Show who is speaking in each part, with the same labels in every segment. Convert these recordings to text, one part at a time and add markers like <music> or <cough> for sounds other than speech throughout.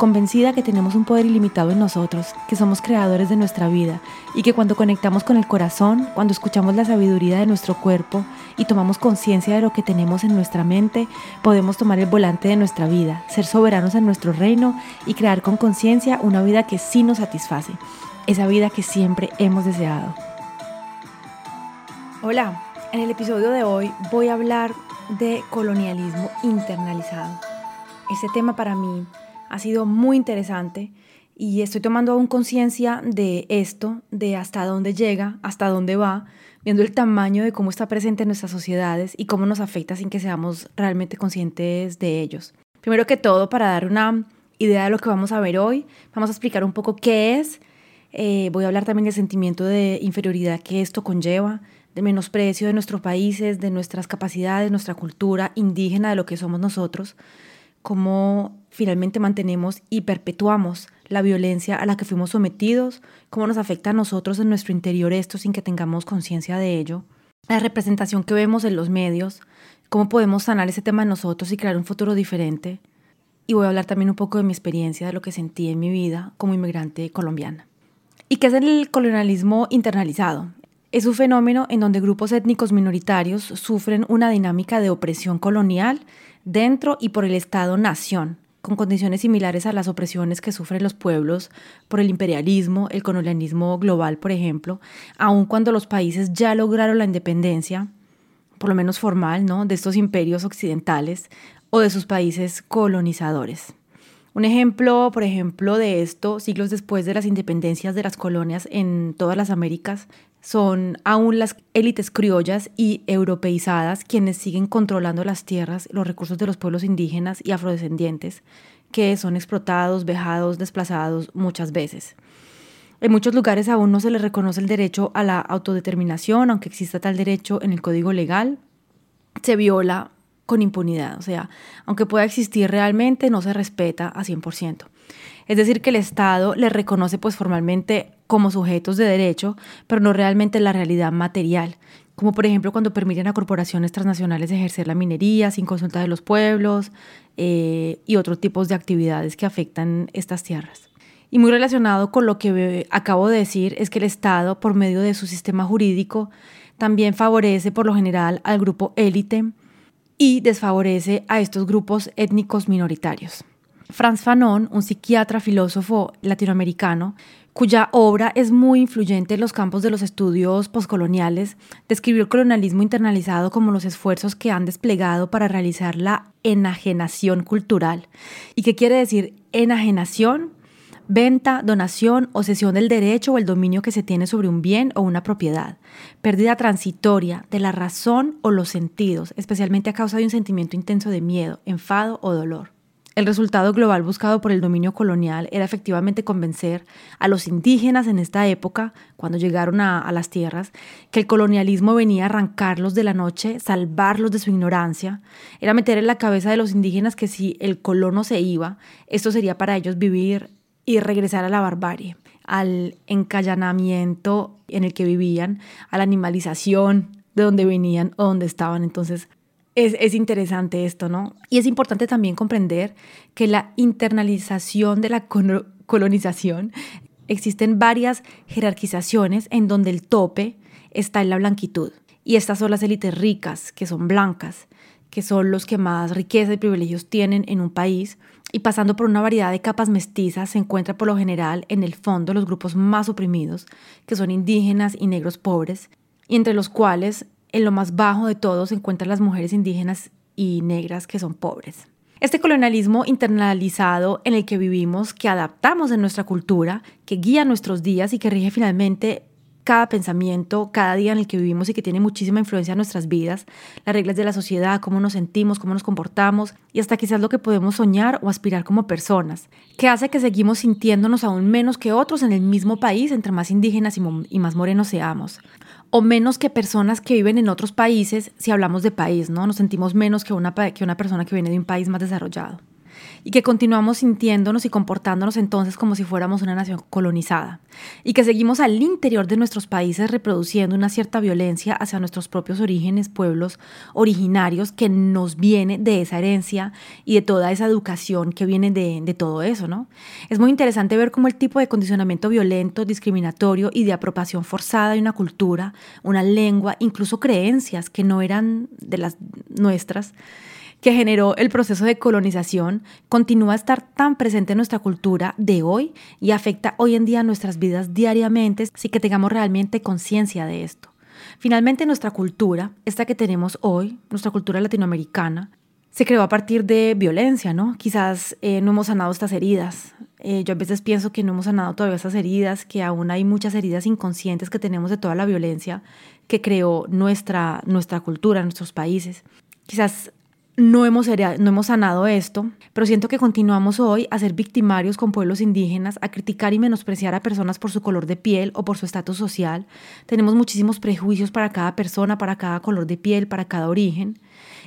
Speaker 1: convencida que tenemos un poder ilimitado en nosotros, que somos creadores de nuestra vida y que cuando conectamos con el corazón, cuando escuchamos la sabiduría de nuestro cuerpo y tomamos conciencia de lo que tenemos en nuestra mente, podemos tomar el volante de nuestra vida, ser soberanos en nuestro reino y crear con conciencia una vida que sí nos satisface, esa vida que siempre hemos deseado. Hola, en el episodio de hoy voy a hablar de colonialismo internalizado. Ese tema para mí ha sido muy interesante y estoy tomando aún conciencia de esto, de hasta dónde llega, hasta dónde va, viendo el tamaño de cómo está presente en nuestras sociedades y cómo nos afecta sin que seamos realmente conscientes de ellos. Primero que todo, para dar una idea de lo que vamos a ver hoy, vamos a explicar un poco qué es. Eh, voy a hablar también del sentimiento de inferioridad que esto conlleva, de menosprecio de nuestros países, de nuestras capacidades, nuestra cultura indígena, de lo que somos nosotros cómo finalmente mantenemos y perpetuamos la violencia a la que fuimos sometidos, cómo nos afecta a nosotros en nuestro interior esto sin que tengamos conciencia de ello, la representación que vemos en los medios, cómo podemos sanar ese tema en nosotros y crear un futuro diferente. Y voy a hablar también un poco de mi experiencia, de lo que sentí en mi vida como inmigrante colombiana. ¿Y qué es el colonialismo internalizado? Es un fenómeno en donde grupos étnicos minoritarios sufren una dinámica de opresión colonial dentro y por el Estado-nación, con condiciones similares a las opresiones que sufren los pueblos por el imperialismo, el colonialismo global, por ejemplo, aun cuando los países ya lograron la independencia, por lo menos formal, ¿no? de estos imperios occidentales o de sus países colonizadores. Un ejemplo, por ejemplo, de esto, siglos después de las independencias de las colonias en todas las Américas, son aún las élites criollas y europeizadas quienes siguen controlando las tierras, los recursos de los pueblos indígenas y afrodescendientes, que son explotados, vejados, desplazados muchas veces. En muchos lugares aún no se les reconoce el derecho a la autodeterminación, aunque exista tal derecho en el código legal. Se viola con impunidad, o sea, aunque pueda existir realmente, no se respeta a 100%. Es decir, que el Estado les reconoce pues formalmente como sujetos de derecho, pero no realmente la realidad material, como por ejemplo cuando permiten a corporaciones transnacionales ejercer la minería sin consulta de los pueblos eh, y otros tipos de actividades que afectan estas tierras. Y muy relacionado con lo que acabo de decir es que el Estado, por medio de su sistema jurídico, también favorece por lo general al grupo élite y desfavorece a estos grupos étnicos minoritarios. Franz Fanon, un psiquiatra filósofo latinoamericano, cuya obra es muy influyente en los campos de los estudios postcoloniales, describió el colonialismo internalizado como los esfuerzos que han desplegado para realizar la enajenación cultural. ¿Y qué quiere decir enajenación? Venta, donación o cesión del derecho o el dominio que se tiene sobre un bien o una propiedad. Pérdida transitoria de la razón o los sentidos, especialmente a causa de un sentimiento intenso de miedo, enfado o dolor. El resultado global buscado por el dominio colonial era efectivamente convencer a los indígenas en esta época, cuando llegaron a, las tierras, que el colonialismo venía a arrancarlos de la noche, salvarlos de su ignorancia, era meter en la cabeza de los indígenas que si el colono se iba, esto sería para ellos vivir y regresar a la barbarie, al encallanamiento en el que vivían, a la animalización de donde venían o donde estaban. Entonces, es, interesante esto, ¿no? Y es importante también comprender que la internalización de la colonización existen varias jerarquizaciones en donde el tope está en la blanquitud. Y estas son las élites ricas, que son blancas, que son los que más riqueza y privilegios tienen en un país. Y pasando por una variedad de capas mestizas, se encuentra por lo general en el fondo los grupos más oprimidos, que son indígenas y negros pobres, y entre los cuales en lo más bajo de todos se encuentran las mujeres indígenas y negras que son pobres. Este colonialismo internalizado en el que vivimos, que adaptamos en nuestra cultura, que guía nuestros días y que rige finalmente cada pensamiento, cada día en el que vivimos y que tiene muchísima influencia en nuestras vidas, las reglas de la sociedad, cómo nos sentimos, cómo nos comportamos y hasta quizás lo que podemos soñar o aspirar como personas, que hace que seguimos sintiéndonos aún menos que otros en el mismo país entre más indígenas y, más morenos seamos o menos que personas que viven en otros países si hablamos de país, ¿no? Nos sentimos menos que una, que una persona que viene de un país más desarrollado y que continuamos sintiéndonos y comportándonos entonces como si fuéramos una nación colonizada y que seguimos al interior de nuestros países reproduciendo una cierta violencia hacia nuestros propios orígenes, pueblos originarios que nos viene de esa herencia y de toda esa educación que viene de, de todo eso, ¿no? Es muy interesante ver cómo el tipo de condicionamiento violento, discriminatorio y de apropiación forzada de una cultura, una lengua, incluso creencias que no eran de las nuestras, que generó el proceso de colonización continúa a estar tan presente en nuestra cultura de hoy y afecta hoy en día nuestras vidas diariamente, así que tengamos realmente conciencia de esto. Finalmente, nuestra cultura, esta que tenemos hoy, nuestra cultura latinoamericana, se creó a partir de violencia, ¿no? Quizás eh, no hemos sanado estas heridas. Eh, yo a veces pienso que no hemos sanado todavía estas heridas, que aún hay muchas heridas inconscientes que tenemos de toda la violencia que creó nuestra, nuestra cultura, nuestros países. Quizás no hemos, no hemos sanado esto, pero siento que continuamos hoy a ser victimarios con pueblos indígenas, a criticar y menospreciar a personas por su color de piel o por su estatus social. Tenemos muchísimos prejuicios para cada persona, para cada color de piel, para cada origen.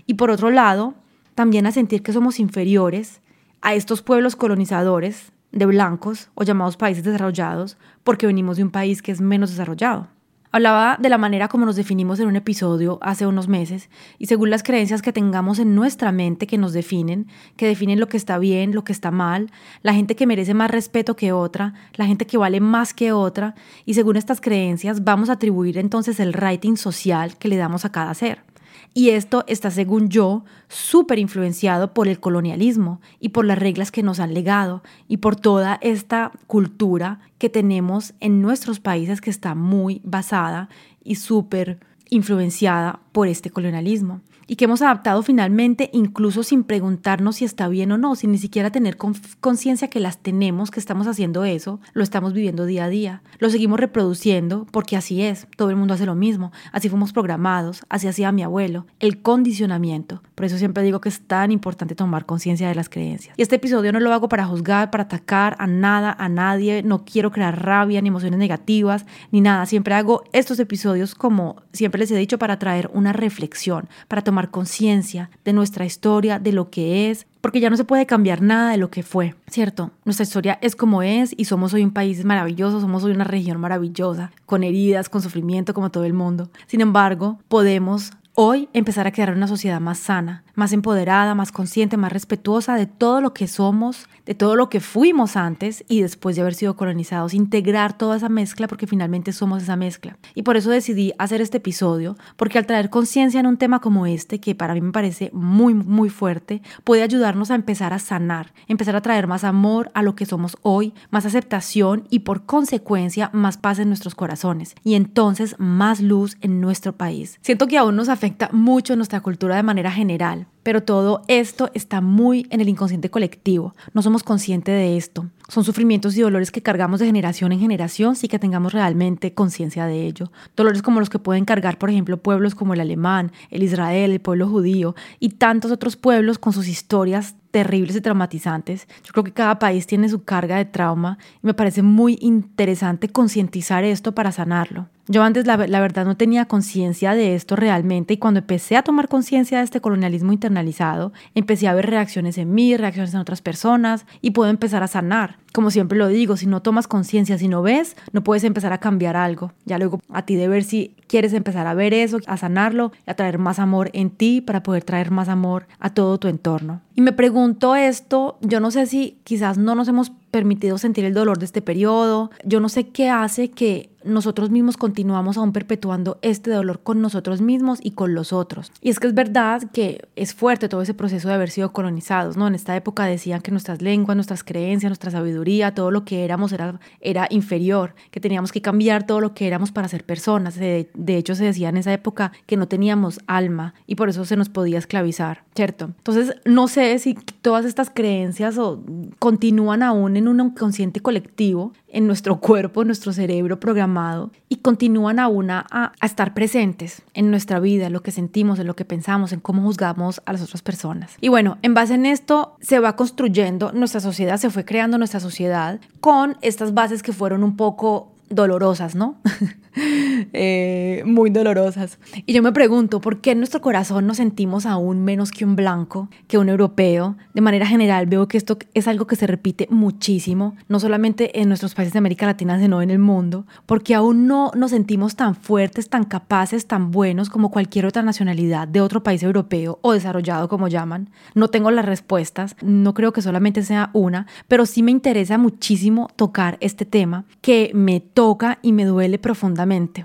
Speaker 1: Y por otro lado, también a sentir que somos inferiores a estos pueblos colonizadores de blancos o llamados países desarrollados porque venimos de un país que es menos desarrollado. Hablaba de la manera como nos definimos en un episodio hace unos meses y según las creencias que tengamos en nuestra mente que nos definen, que definen lo que está bien, lo que está mal, la gente que merece más respeto que otra, la gente que vale más que otra y según estas creencias vamos a atribuir entonces el rating social que le damos a cada ser. Y esto está, según yo, súper influenciado por el colonialismo y por las reglas que nos han legado y por toda esta cultura que tenemos en nuestros países que está muy basada y súper influenciada por este colonialismo y que hemos adaptado finalmente incluso sin preguntarnos si está bien o no, sin ni siquiera tener conciencia que las tenemos, que estamos haciendo eso, lo estamos viviendo día a día, lo seguimos reproduciendo porque así es, todo el mundo hace lo mismo, así fuimos programados, así hacía mi abuelo, el condicionamiento. Por eso siempre digo que es tan importante tomar conciencia de las creencias. Y este episodio no lo hago para juzgar, para atacar a nada, a nadie, no quiero crear rabia ni emociones negativas, ni nada, siempre hago estos episodios como siempre les he dicho para traer una reflexión, para tomar conciencia de nuestra historia, de lo que es, porque ya no se puede cambiar nada de lo que fue, ¿cierto? Nuestra historia es como es y somos hoy un país maravilloso, somos hoy una región maravillosa, con heridas, con sufrimiento como todo el mundo. Sin embargo, podemos hoy empezar a crear una sociedad más sana, más empoderada, más consciente, más respetuosa de todo lo que somos, de todo lo que fuimos antes y después de haber sido colonizados, integrar toda esa mezcla porque finalmente somos esa mezcla. Y por eso decidí hacer este episodio, porque al traer conciencia en un tema como este, que para mí me parece muy, muy fuerte, puede ayudarnos a empezar a sanar, empezar a traer más amor a lo que somos hoy, más aceptación y por consecuencia más paz en nuestros corazones y entonces más luz en nuestro país. Siento que aún nos afecta mucho nuestra cultura de manera general pero todo esto está muy en el inconsciente colectivo. No somos conscientes de esto. Son sufrimientos y dolores que cargamos de generación en generación sin que tengamos realmente conciencia de ello. Dolores como los que pueden cargar, por ejemplo, pueblos como el alemán, el Israel, el pueblo judío y tantos otros pueblos con sus historias terribles y traumatizantes. Yo creo que cada país tiene su carga de trauma y me parece muy interesante concientizar esto para sanarlo. Yo antes la, la verdad no tenía conciencia de esto realmente y cuando empecé a tomar conciencia de este colonialismo internalizado, empecé a ver reacciones en mí, reacciones en otras personas y puedo empezar a sanar. Como siempre lo digo, si no tomas conciencia, si no ves, no puedes empezar a cambiar algo. Ya luego a ti de ver si quieres empezar a ver eso, a sanarlo, a traer más amor en ti para poder traer más amor a todo tu entorno. Y me pregunto esto, yo no sé si quizás no nos hemos permitido sentir el dolor de este periodo, yo no sé qué hace que nosotros mismos continuamos aún perpetuando este dolor con nosotros mismos y con los otros. Y es que es verdad que es fuerte todo ese proceso de haber sido colonizados, ¿no? En esta época decían que nuestras lenguas, nuestras creencias, nuestra sabiduría, todo lo que éramos era, era inferior, que teníamos que cambiar todo lo que éramos para ser personas. De, de hecho, se decía en esa época que no teníamos alma y por eso se nos podía esclavizar, ¿cierto? Entonces, no sé si todas estas creencias o continúan aún tienen un inconsciente colectivo en nuestro cuerpo, en nuestro cerebro programado y continúan aún a, a, estar presentes en nuestra vida, en lo que sentimos, en lo que pensamos, en cómo juzgamos a las otras personas. Y bueno, en base en esto se va construyendo nuestra sociedad, se fue creando nuestra sociedad con estas bases que fueron un poco dolorosas, ¿no? <laughs> <laughs> Eh, muy dolorosas. Y yo me pregunto, ¿por qué en nuestro corazón nos sentimos aún menos que un blanco, que un europeo? De manera general veo que esto es algo que se repite muchísimo, no solamente en nuestros países de América Latina, sino en el mundo, porque aún no nos sentimos tan fuertes, tan capaces, tan buenos como cualquier otra nacionalidad de otro país europeo o desarrollado como llaman. No tengo las respuestas, no creo que solamente sea una, pero sí me interesa muchísimo tocar este tema que me toca y me duele profundamente,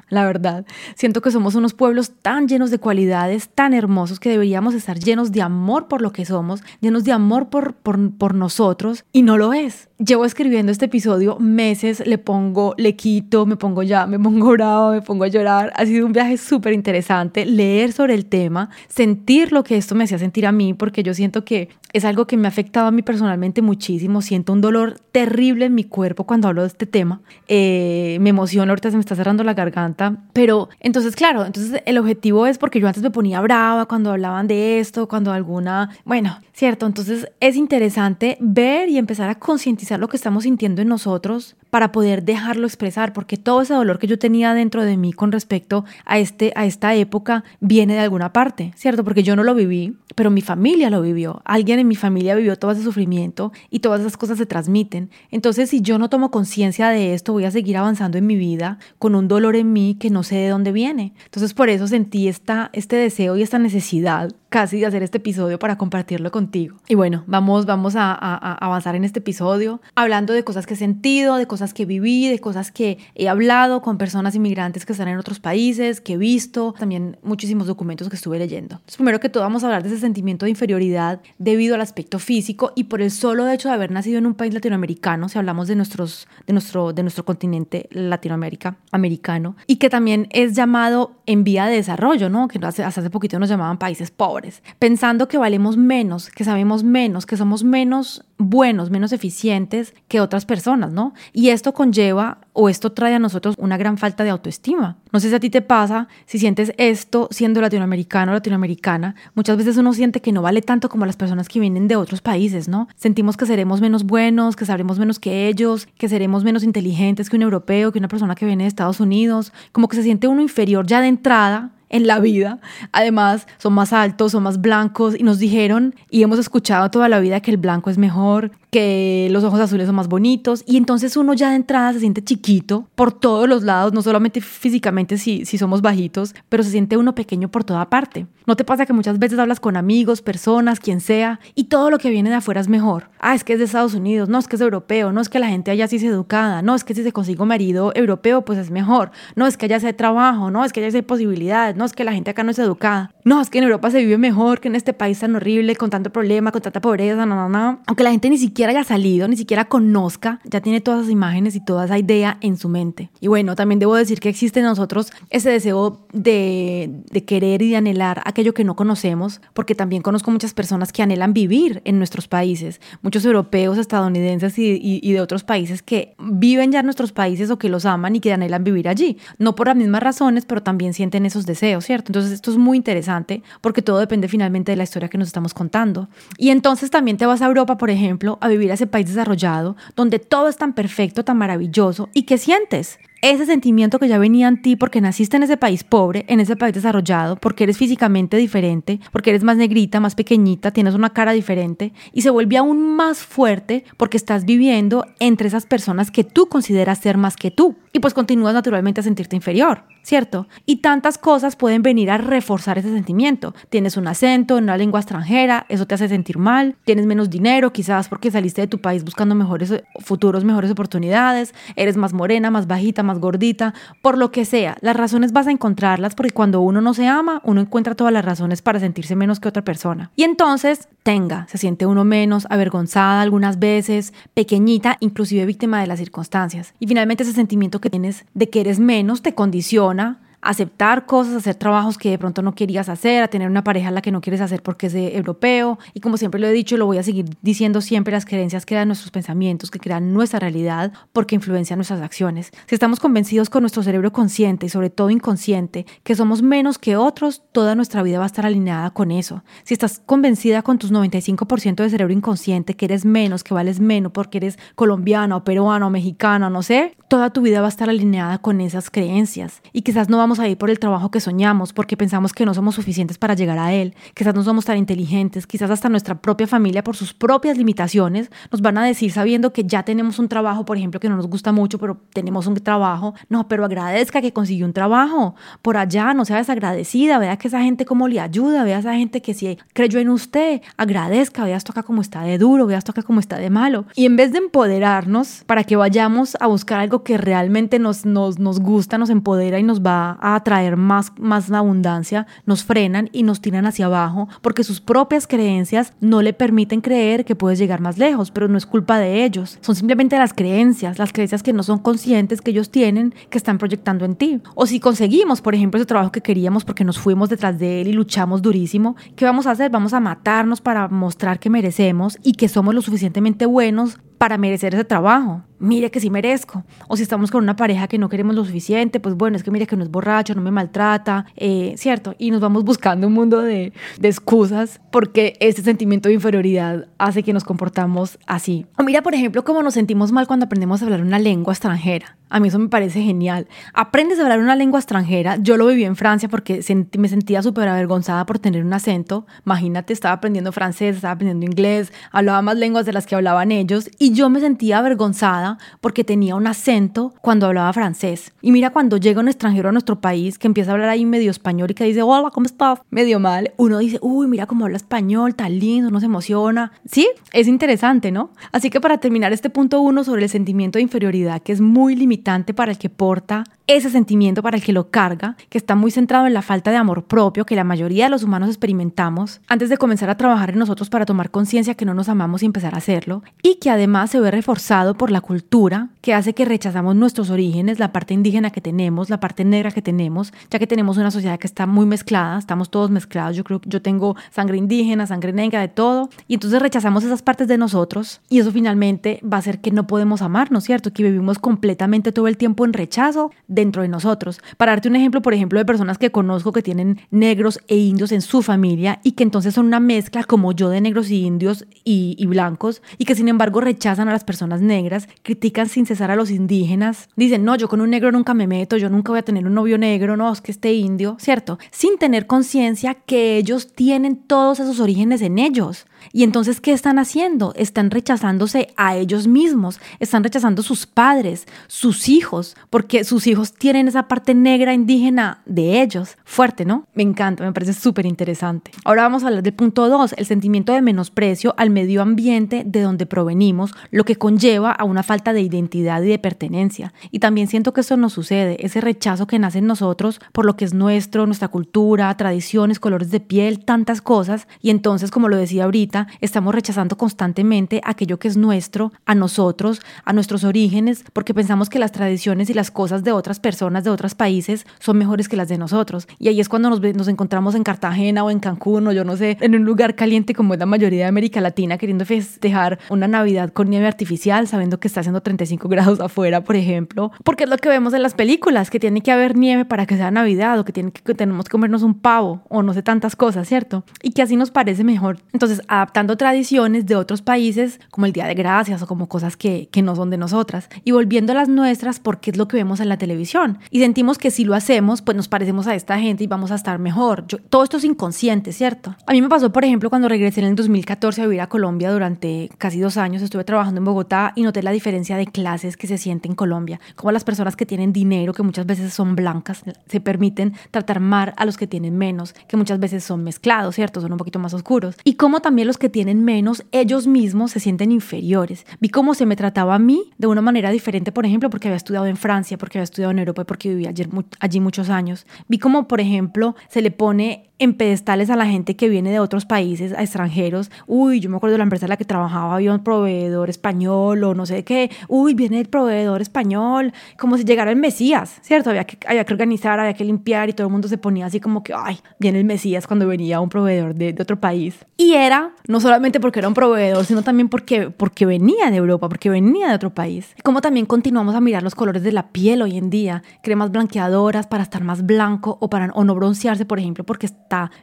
Speaker 1: la verdad. Siento que somos unos pueblos tan llenos de cualidades, tan hermosos, que deberíamos estar llenos de amor por lo que somos, llenos de amor por, por, por nosotros, y no lo es. Llevo escribiendo este episodio meses, le pongo, le quito, me pongo ya, me pongo bravo, me pongo a llorar. Ha sido un viaje súper interesante leer sobre el tema, sentir lo que esto me hacía sentir a mí, porque yo siento que es algo que me ha afectado a mí personalmente muchísimo. Siento un dolor terrible en mi cuerpo cuando hablo de este tema. Eh, me emociona, ahorita se me está cerrando la garganta. Pero entonces, claro, entonces el objetivo es porque yo antes me ponía brava cuando hablaban de esto, cuando alguna, bueno, cierto. Entonces es interesante ver y empezar a concientizar lo que estamos sintiendo en nosotros para poder dejarlo expresar, porque todo ese dolor que yo tenía dentro de mí con respecto a, este, a esta época viene de alguna parte, ¿cierto? Porque yo no lo viví, pero mi familia lo vivió. Alguien en mi familia vivió todo ese sufrimiento y todas esas cosas se transmiten. Entonces, si yo no tomo conciencia de esto, voy a seguir avanzando en mi vida con un dolor en mí que no sé de dónde viene. Entonces, por eso sentí esta, este deseo y esta necesidad casi de hacer este episodio para compartirlo contigo. Y bueno, vamos, vamos a, avanzar en este episodio hablando de cosas que he sentido, de cosas que viví, de cosas que he hablado con personas inmigrantes que están en otros países, que he visto, también muchísimos documentos que estuve leyendo. Entonces, primero que todo vamos a hablar de ese sentimiento de inferioridad debido al aspecto físico y por el solo hecho de haber nacido en un país latinoamericano, si hablamos de, nuestros, de, nuestro, de nuestro continente Latinoamérica, americano, y que también es llamado en vía de desarrollo, ¿no? Que hasta hace poquito nos llamaban países pobres pensando que valemos menos, que sabemos menos, que somos menos buenos, menos eficientes que otras personas, ¿no? Y esto conlleva o esto trae a nosotros una gran falta de autoestima. No sé si a ti te pasa, si sientes esto siendo latinoamericano o latinoamericana, muchas veces uno siente que no vale tanto como las personas que vienen de otros países, ¿no? Sentimos que seremos menos buenos, que sabremos menos que ellos, que seremos menos inteligentes que un europeo, que una persona que viene de Estados Unidos, como que se siente uno inferior ya de entrada en la vida. Además, son más altos, son más blancos y nos dijeron y hemos escuchado toda la vida que el blanco es mejor, que los ojos azules son más bonitos y entonces uno ya de entrada se siente chiquito por todos los lados, no solamente físicamente si, si somos bajitos, pero se siente uno pequeño por toda parte. ¿No te pasa que muchas veces hablas con amigos, personas, quien sea, y todo lo que viene de afuera es mejor? Ah, es que es de Estados Unidos, no es que es europeo, no es que la gente allá sí es educada, no es que si se consigue un marido europeo pues es mejor, no es que allá sea trabajo, no es que allá sea posibilidades, no es que la gente acá no es educada, no es que en Europa se vive mejor que en este país tan horrible, con tanto problema, con tanta pobreza, no, no, no. Aunque la gente ni siquiera haya salido, ni siquiera conozca, ya tiene todas esas imágenes y toda esa idea en su mente. Y bueno, también debo decir que existe en nosotros ese deseo de, de querer y de anhelar aquello que no conocemos, porque también conozco muchas personas que anhelan vivir en nuestros países, muchos europeos, estadounidenses y, y, de otros países que viven ya en nuestros países o que los aman y que anhelan vivir allí. No por las mismas razones, pero también sienten esos deseos, ¿cierto? Entonces esto es muy interesante porque todo depende finalmente de la historia que nos estamos contando. Y entonces también te vas a Europa, por ejemplo, a vivir a ese país desarrollado, donde todo es tan perfecto, tan maravilloso, ¿y qué sientes? Ese sentimiento que ya venía en ti porque naciste en ese país pobre, en ese país desarrollado, porque eres físicamente diferente, porque eres más negrita, más pequeñita, tienes una cara diferente y se vuelve aún más fuerte porque estás viviendo entre esas personas que tú consideras ser más que tú y pues continúas naturalmente a sentirte inferior. ¿cierto? Y tantas cosas pueden venir a reforzar ese sentimiento. Tienes un acento en una lengua extranjera, eso te hace sentir mal, tienes menos dinero, quizás porque saliste de tu país buscando mejores futuros, mejores oportunidades, eres más morena, más bajita, más gordita, por lo que sea. Las razones vas a encontrarlas porque cuando uno no se ama, uno encuentra todas las razones para sentirse menos que otra persona. Y entonces, tenga, se siente uno menos, avergonzada algunas veces, pequeñita, inclusive víctima de las circunstancias. Y finalmente ese sentimiento que tienes de que eres menos te condiciona aceptar cosas, hacer trabajos que de pronto no querías hacer, a tener una pareja a la que no quieres hacer porque es europeo. Y como siempre lo he dicho, lo voy a seguir diciendo siempre, las creencias crean nuestros pensamientos, que crean nuestra realidad porque influencian nuestras acciones. Si estamos convencidos con nuestro cerebro consciente y sobre todo inconsciente que somos menos que otros, toda nuestra vida va a estar alineada con eso. Si estás convencida con tus 95% de cerebro inconsciente que eres menos, que vales menos porque eres colombiana o peruana o mexicana, no sé, toda tu vida va a estar alineada con esas creencias. Y quizás no vamos a ir por el trabajo que soñamos porque pensamos que no somos suficientes para llegar a él. Quizás no somos tan inteligentes, quizás hasta nuestra propia familia por sus propias limitaciones nos van a decir sabiendo que ya tenemos un trabajo, por ejemplo, que no nos gusta mucho, pero tenemos un trabajo. No, pero agradezca que consiguió un trabajo por allá, no sea desagradecida, vea que esa gente cómo le ayuda, vea esa gente que si creyó en usted, agradezca, vea esto acá como está de duro, vea esto acá como está de malo. Y en vez de empoderarnos para que vayamos a buscar algo que realmente nos, nos, nos gusta, nos empodera y nos va a atraer más, más abundancia, nos frenan y nos tiran hacia abajo porque sus propias creencias no le permiten creer que puedes llegar más lejos, pero no es culpa de ellos. Son simplemente las creencias, las creencias que no son conscientes que ellos tienen, que están proyectando en ti. O si conseguimos, por ejemplo, ese trabajo que queríamos porque nos fuimos detrás de él y luchamos durísimo, ¿qué vamos a hacer? Vamos a matarnos para mostrar que merecemos y que somos lo suficientemente buenos para merecer ese trabajo. Mire que sí merezco. O si estamos con una pareja que no queremos lo suficiente, pues bueno, es que mire que no es borracho, no me maltrata, eh, ¿cierto? Y nos vamos buscando un mundo de, de excusas porque este sentimiento de inferioridad hace que nos comportamos así. O mira, por ejemplo, cómo nos sentimos mal cuando aprendemos a hablar una lengua extranjera. A mí eso me parece genial. Aprendes a hablar una lengua extranjera. Yo lo viví en Francia porque me sentía súper avergonzada por tener un acento. Imagínate, estaba aprendiendo francés, estaba aprendiendo inglés, hablaba más lenguas de las que hablaban ellos y yo me sentía avergonzada porque tenía un acento cuando hablaba francés. Y mira, cuando llega un extranjero a nuestro país que empieza a hablar ahí medio español y que dice, hola, ¿cómo estás? Medio mal, uno dice, uy, mira cómo habla español, tan lindo, uno se emociona. Sí, es interesante, ¿no? Así que para terminar este punto uno sobre el sentimiento de inferioridad, que es muy limitante para el que porta ese sentimiento para el que lo carga, que está muy centrado en la falta de amor propio que la mayoría de los humanos experimentamos antes de comenzar a trabajar en nosotros para tomar conciencia que no nos amamos y empezar a hacerlo, y que además se ve reforzado por la cultura que hace que rechazamos nuestros orígenes, la parte indígena que tenemos, la parte negra que tenemos, ya que tenemos una sociedad que está muy mezclada, estamos todos mezclados, yo creo yo tengo sangre indígena, sangre negra, de todo, y entonces rechazamos esas partes de nosotros y eso finalmente va a hacer que no podemos amarnos, ¿cierto? Que vivimos completamente todo el tiempo en rechazo dentro de nosotros. Para darte un ejemplo, por ejemplo, de personas que conozco que tienen negros e indios en su familia y que entonces son una mezcla como yo de negros y indios y, y blancos y que sin embargo rechazan a las personas negras, critican sin cesar a los indígenas, dicen, no, yo con un negro nunca me meto, yo nunca voy a tener un novio negro, no, es que esté indio, ¿cierto? Sin tener conciencia que ellos tienen todos esos orígenes en ellos. Y entonces, ¿qué están haciendo? Están rechazándose a ellos mismos, están rechazando sus padres, sus hijos, porque sus hijos tienen esa parte negra indígena de ellos. Fuerte, ¿no? Me encanta, me parece súper interesante. Ahora vamos a hablar del punto 2, el sentimiento de menosprecio al medio ambiente de donde provenimos, lo que conlleva a una falta de identidad y de pertenencia. Y también siento que eso nos sucede, ese rechazo que nace en nosotros por lo que es nuestro, nuestra cultura, tradiciones, colores de piel, tantas cosas. Y entonces, como lo decía ahorita, estamos rechazando constantemente aquello que es nuestro, a nosotros, a nuestros orígenes, porque pensamos que las tradiciones y las cosas de otras personas de otros países son mejores que las de nosotros. Y ahí es cuando nos, nos encontramos en Cartagena o en Cancún o yo no sé, en un lugar caliente como es la mayoría de América Latina, queriendo festejar una Navidad con nieve artificial, sabiendo que está haciendo 35 <laughs> grados afuera, por ejemplo, porque es lo que vemos en las películas, que tiene que haber nieve para que sea Navidad o que, tiene que tenemos que comernos un pavo o no sé tantas cosas, ¿cierto? Y que así nos parece mejor. Entonces, adaptando tradiciones de otros países como el Día de Gracias o como cosas que, que no son de nosotras y volviendo a las nuestras porque es lo que vemos en la televisión. Y sentimos que si lo hacemos, pues nos parecemos a esta gente y vamos a estar mejor. todo esto es inconsciente, ¿cierto? A mí me pasó, por ejemplo, cuando regresé en el 2014 a vivir a Colombia durante casi dos años, estuve trabajando en Bogotá y noté la diferencia de clases que se siente en Colombia. Como las personas que tienen dinero, que muchas veces son blancas, se permiten tratar mal a los que tienen menos, que muchas veces son mezclados, ¿cierto? Son un poquito más oscuros. Y como también los que tienen menos, ellos mismos se sienten inferiores. Vi cómo se me trataba a mí de una manera diferente, por ejemplo, porque había estudiado en Francia, porque había estudiado en Europa, porque vivía allí muchos años. Vi cómo, por ejemplo, se le pone en pedestales a la gente que viene de otros países, a extranjeros. Uy, yo me acuerdo de la empresa en la que trabajaba, había un proveedor español o no sé qué. Uy, viene el proveedor español, como si llegara el Mesías, ¿cierto? Había que, organizar, había que limpiar y todo el mundo se ponía así como que, ay, viene el Mesías cuando venía un proveedor de, otro país. Y era no solamente porque era un proveedor, sino también porque, porque venía de Europa, porque venía de otro país. Como también continuamos a mirar los colores de la piel hoy en día, cremas blanqueadoras para estar más blanco o para no broncearse, por ejemplo, porque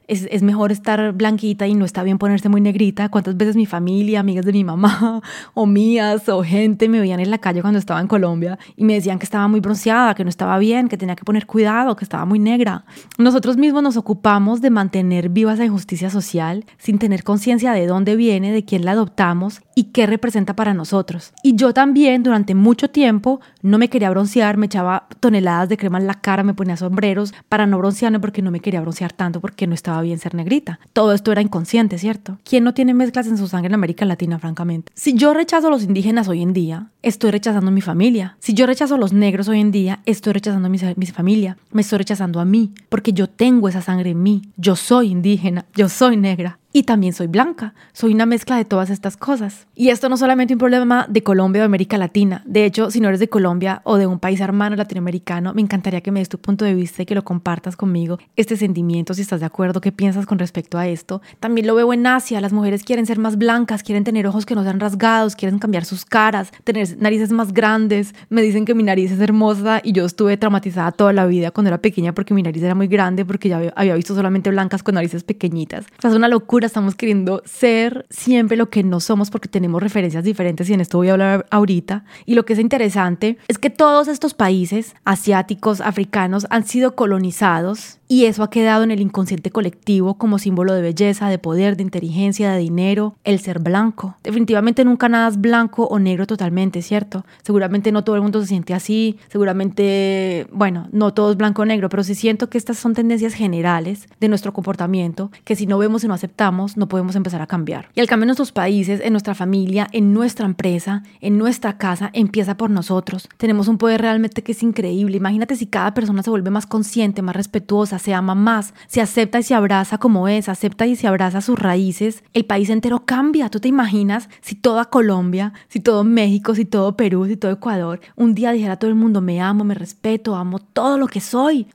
Speaker 1: es, mejor estar blanquita y no está bien ponerse muy negrita. ¿Cuántas veces mi familia, amigas de mi mamá <laughs> o mías o gente me veían en la calle cuando estaba en Colombia y me decían que estaba muy bronceada, que no estaba bien, que tenía que poner cuidado, que estaba muy negra? Nosotros mismos nos ocupamos de mantener viva esa injusticia social sin tener conciencia de dónde viene, de quién la adoptamos y qué representa para nosotros. Y yo también durante mucho tiempo no me quería broncear, me echaba toneladas de crema en la cara, me ponía sombreros para no broncearme porque no me quería broncear tanto no estaba bien ser negrita. Todo esto era inconsciente, ¿cierto? ¿Quién no tiene mezclas en su sangre en América Latina, francamente? Si yo rechazo a los indígenas hoy en día, estoy rechazando a mi familia. Si yo rechazo a los negros hoy en día, estoy rechazando a mi, mi familia. Me estoy rechazando a mí porque yo tengo esa sangre en mí. Yo soy indígena, yo soy negra y también soy blanca. Soy una mezcla de todas estas cosas. Y esto no solamente un problema de Colombia o de América Latina. De hecho, si no eres de Colombia o de un país hermano latinoamericano, me encantaría que me des tu punto de vista y que lo compartas conmigo. Este sentimiento, si estás de acuerdo, qué piensas con respecto a esto. También lo veo en Asia. Las mujeres quieren ser más blancas, quieren tener ojos que no sean rasgados, quieren cambiar sus caras, tener narices más grandes. Me dicen que mi nariz es hermosa y yo estuve traumatizada toda la vida cuando era pequeña porque mi nariz era muy grande, porque ya había visto solamente blancas con narices pequeñitas. O sea, es una locura estamos queriendo ser siempre lo que no somos porque tenemos referencias diferentes y en esto voy a hablar ahorita. Y lo que es interesante es que todos estos países asiáticos, africanos, han sido colonizados y eso ha quedado en el inconsciente colectivo como símbolo de belleza, de poder, de inteligencia, de dinero, el ser blanco. Definitivamente nunca nada es blanco o negro totalmente, ¿cierto? Seguramente no todo el mundo se siente así, seguramente, bueno, no todo es blanco o negro, pero sí siento que estas son tendencias generales de nuestro comportamiento que si no vemos y no aceptamos, no podemos empezar a cambiar. Y el cambio en nuestros países, en nuestra familia, en nuestra empresa, en nuestra casa, empieza por nosotros. Tenemos un poder realmente que es increíble. Imagínate si cada persona se vuelve más consciente, más respetuosa, se ama más, se acepta y se abraza como es, acepta y se abraza sus raíces, el país entero cambia. ¿Tú te imaginas si toda Colombia, si todo México, si todo Perú, si todo Ecuador, un día dijera a todo el mundo, me amo, me respeto, amo todo lo que soy?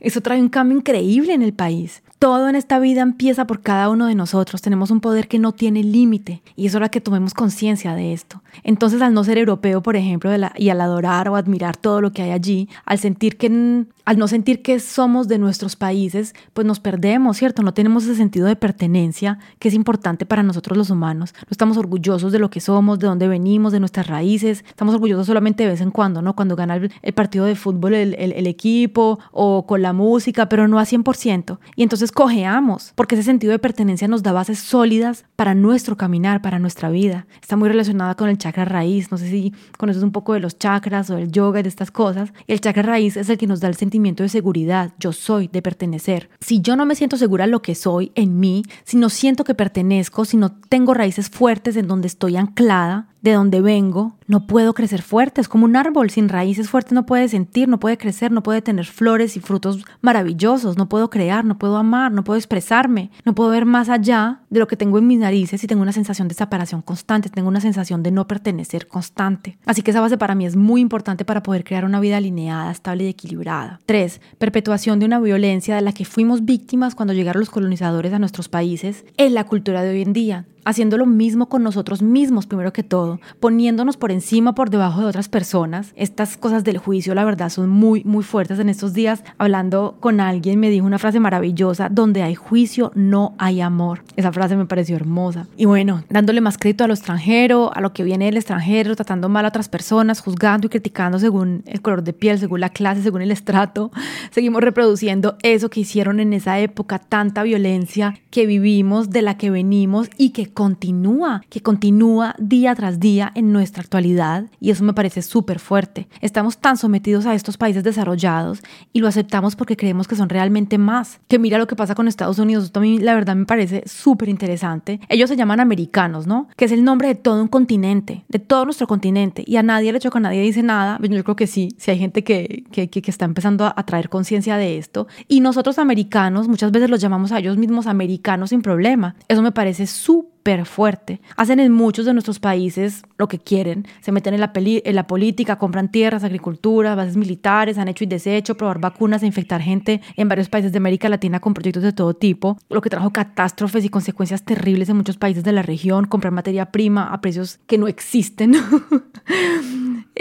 Speaker 1: Eso trae un cambio increíble en el país. Todo en esta vida empieza por cada uno de nosotros. Tenemos un poder que no tiene límite y es hora que tomemos conciencia de esto. Entonces, al no ser europeo, por ejemplo, y al adorar o admirar todo lo que hay allí, al sentir que al no sentir que somos de nuestros países, pues nos perdemos, ¿cierto? No tenemos ese sentido de pertenencia que es importante para nosotros los humanos. No estamos orgullosos de lo que somos, de dónde venimos, de nuestras raíces. Estamos orgullosos solamente de vez en cuando, ¿no? Cuando gana el, partido de fútbol el, el equipo o con la música, pero no a 100%. Y entonces cojeamos, porque ese sentido de pertenencia nos da bases sólidas para nuestro caminar, para nuestra vida. Está muy relacionada con el chakra raíz. No sé si conoces un poco de los chakras o del yoga y de estas cosas. El chakra raíz es el que nos da el sentimiento de seguridad. Yo soy, de pertenecer. Si yo no me siento segura lo que soy, en mí, si no siento que pertenezco, si no tengo raíces fuertes en donde estoy anclada, de donde vengo, no puedo crecer fuerte. Es como un árbol sin raíces fuertes, no puede sentir, no puede crecer, no puede tener flores y frutos maravillosos. No puedo crear, no puedo amar, no puedo expresarme, no puedo ver más allá de lo que tengo en mis narices y tengo una sensación de separación constante, tengo una sensación de no pertenecer constante. Así que esa base para mí es muy importante para poder crear una vida alineada, estable y equilibrada. Tres, Perpetuación de una violencia de la que fuimos víctimas cuando llegaron los colonizadores a nuestros países en la cultura de hoy en día haciendo lo mismo con nosotros mismos, primero que todo, poniéndonos por encima, por debajo de otras personas. Estas cosas del juicio, la verdad, son muy, muy fuertes. En estos días, hablando con alguien, me dijo una frase maravillosa, donde hay juicio, no hay amor. Esa frase me pareció hermosa. Y bueno, dándole más crédito a lo extranjero, a lo que viene del extranjero, tratando mal a otras personas, juzgando y criticando según el color de piel, según la clase, según el estrato, <laughs> seguimos reproduciendo eso que hicieron en esa época, tanta violencia que vivimos, de la que venimos y que continúa, que continúa día tras día en nuestra actualidad y eso me parece súper fuerte. Estamos tan sometidos a estos países desarrollados y lo aceptamos porque creemos que son realmente más. Que mira lo que pasa con Estados Unidos, también la verdad me parece súper interesante. Ellos se llaman americanos, ¿no? Que es el nombre de todo un continente, de todo nuestro continente y a nadie le choca, a nadie dice nada. Yo creo que sí, si hay gente que, que, que está empezando a, a traer conciencia de esto y nosotros americanos muchas veces los llamamos a ellos mismos americanos sin problema. Eso me parece súper fuerte. Hacen en muchos de nuestros países lo que quieren. Se meten en la, en la política, compran tierras, agricultura, bases militares, han hecho y deshecho, probar vacunas e infectar gente en varios países de América Latina con proyectos de todo tipo, lo que trajo catástrofes y consecuencias terribles en muchos países de la región, comprar materia prima a precios que no existen. <laughs>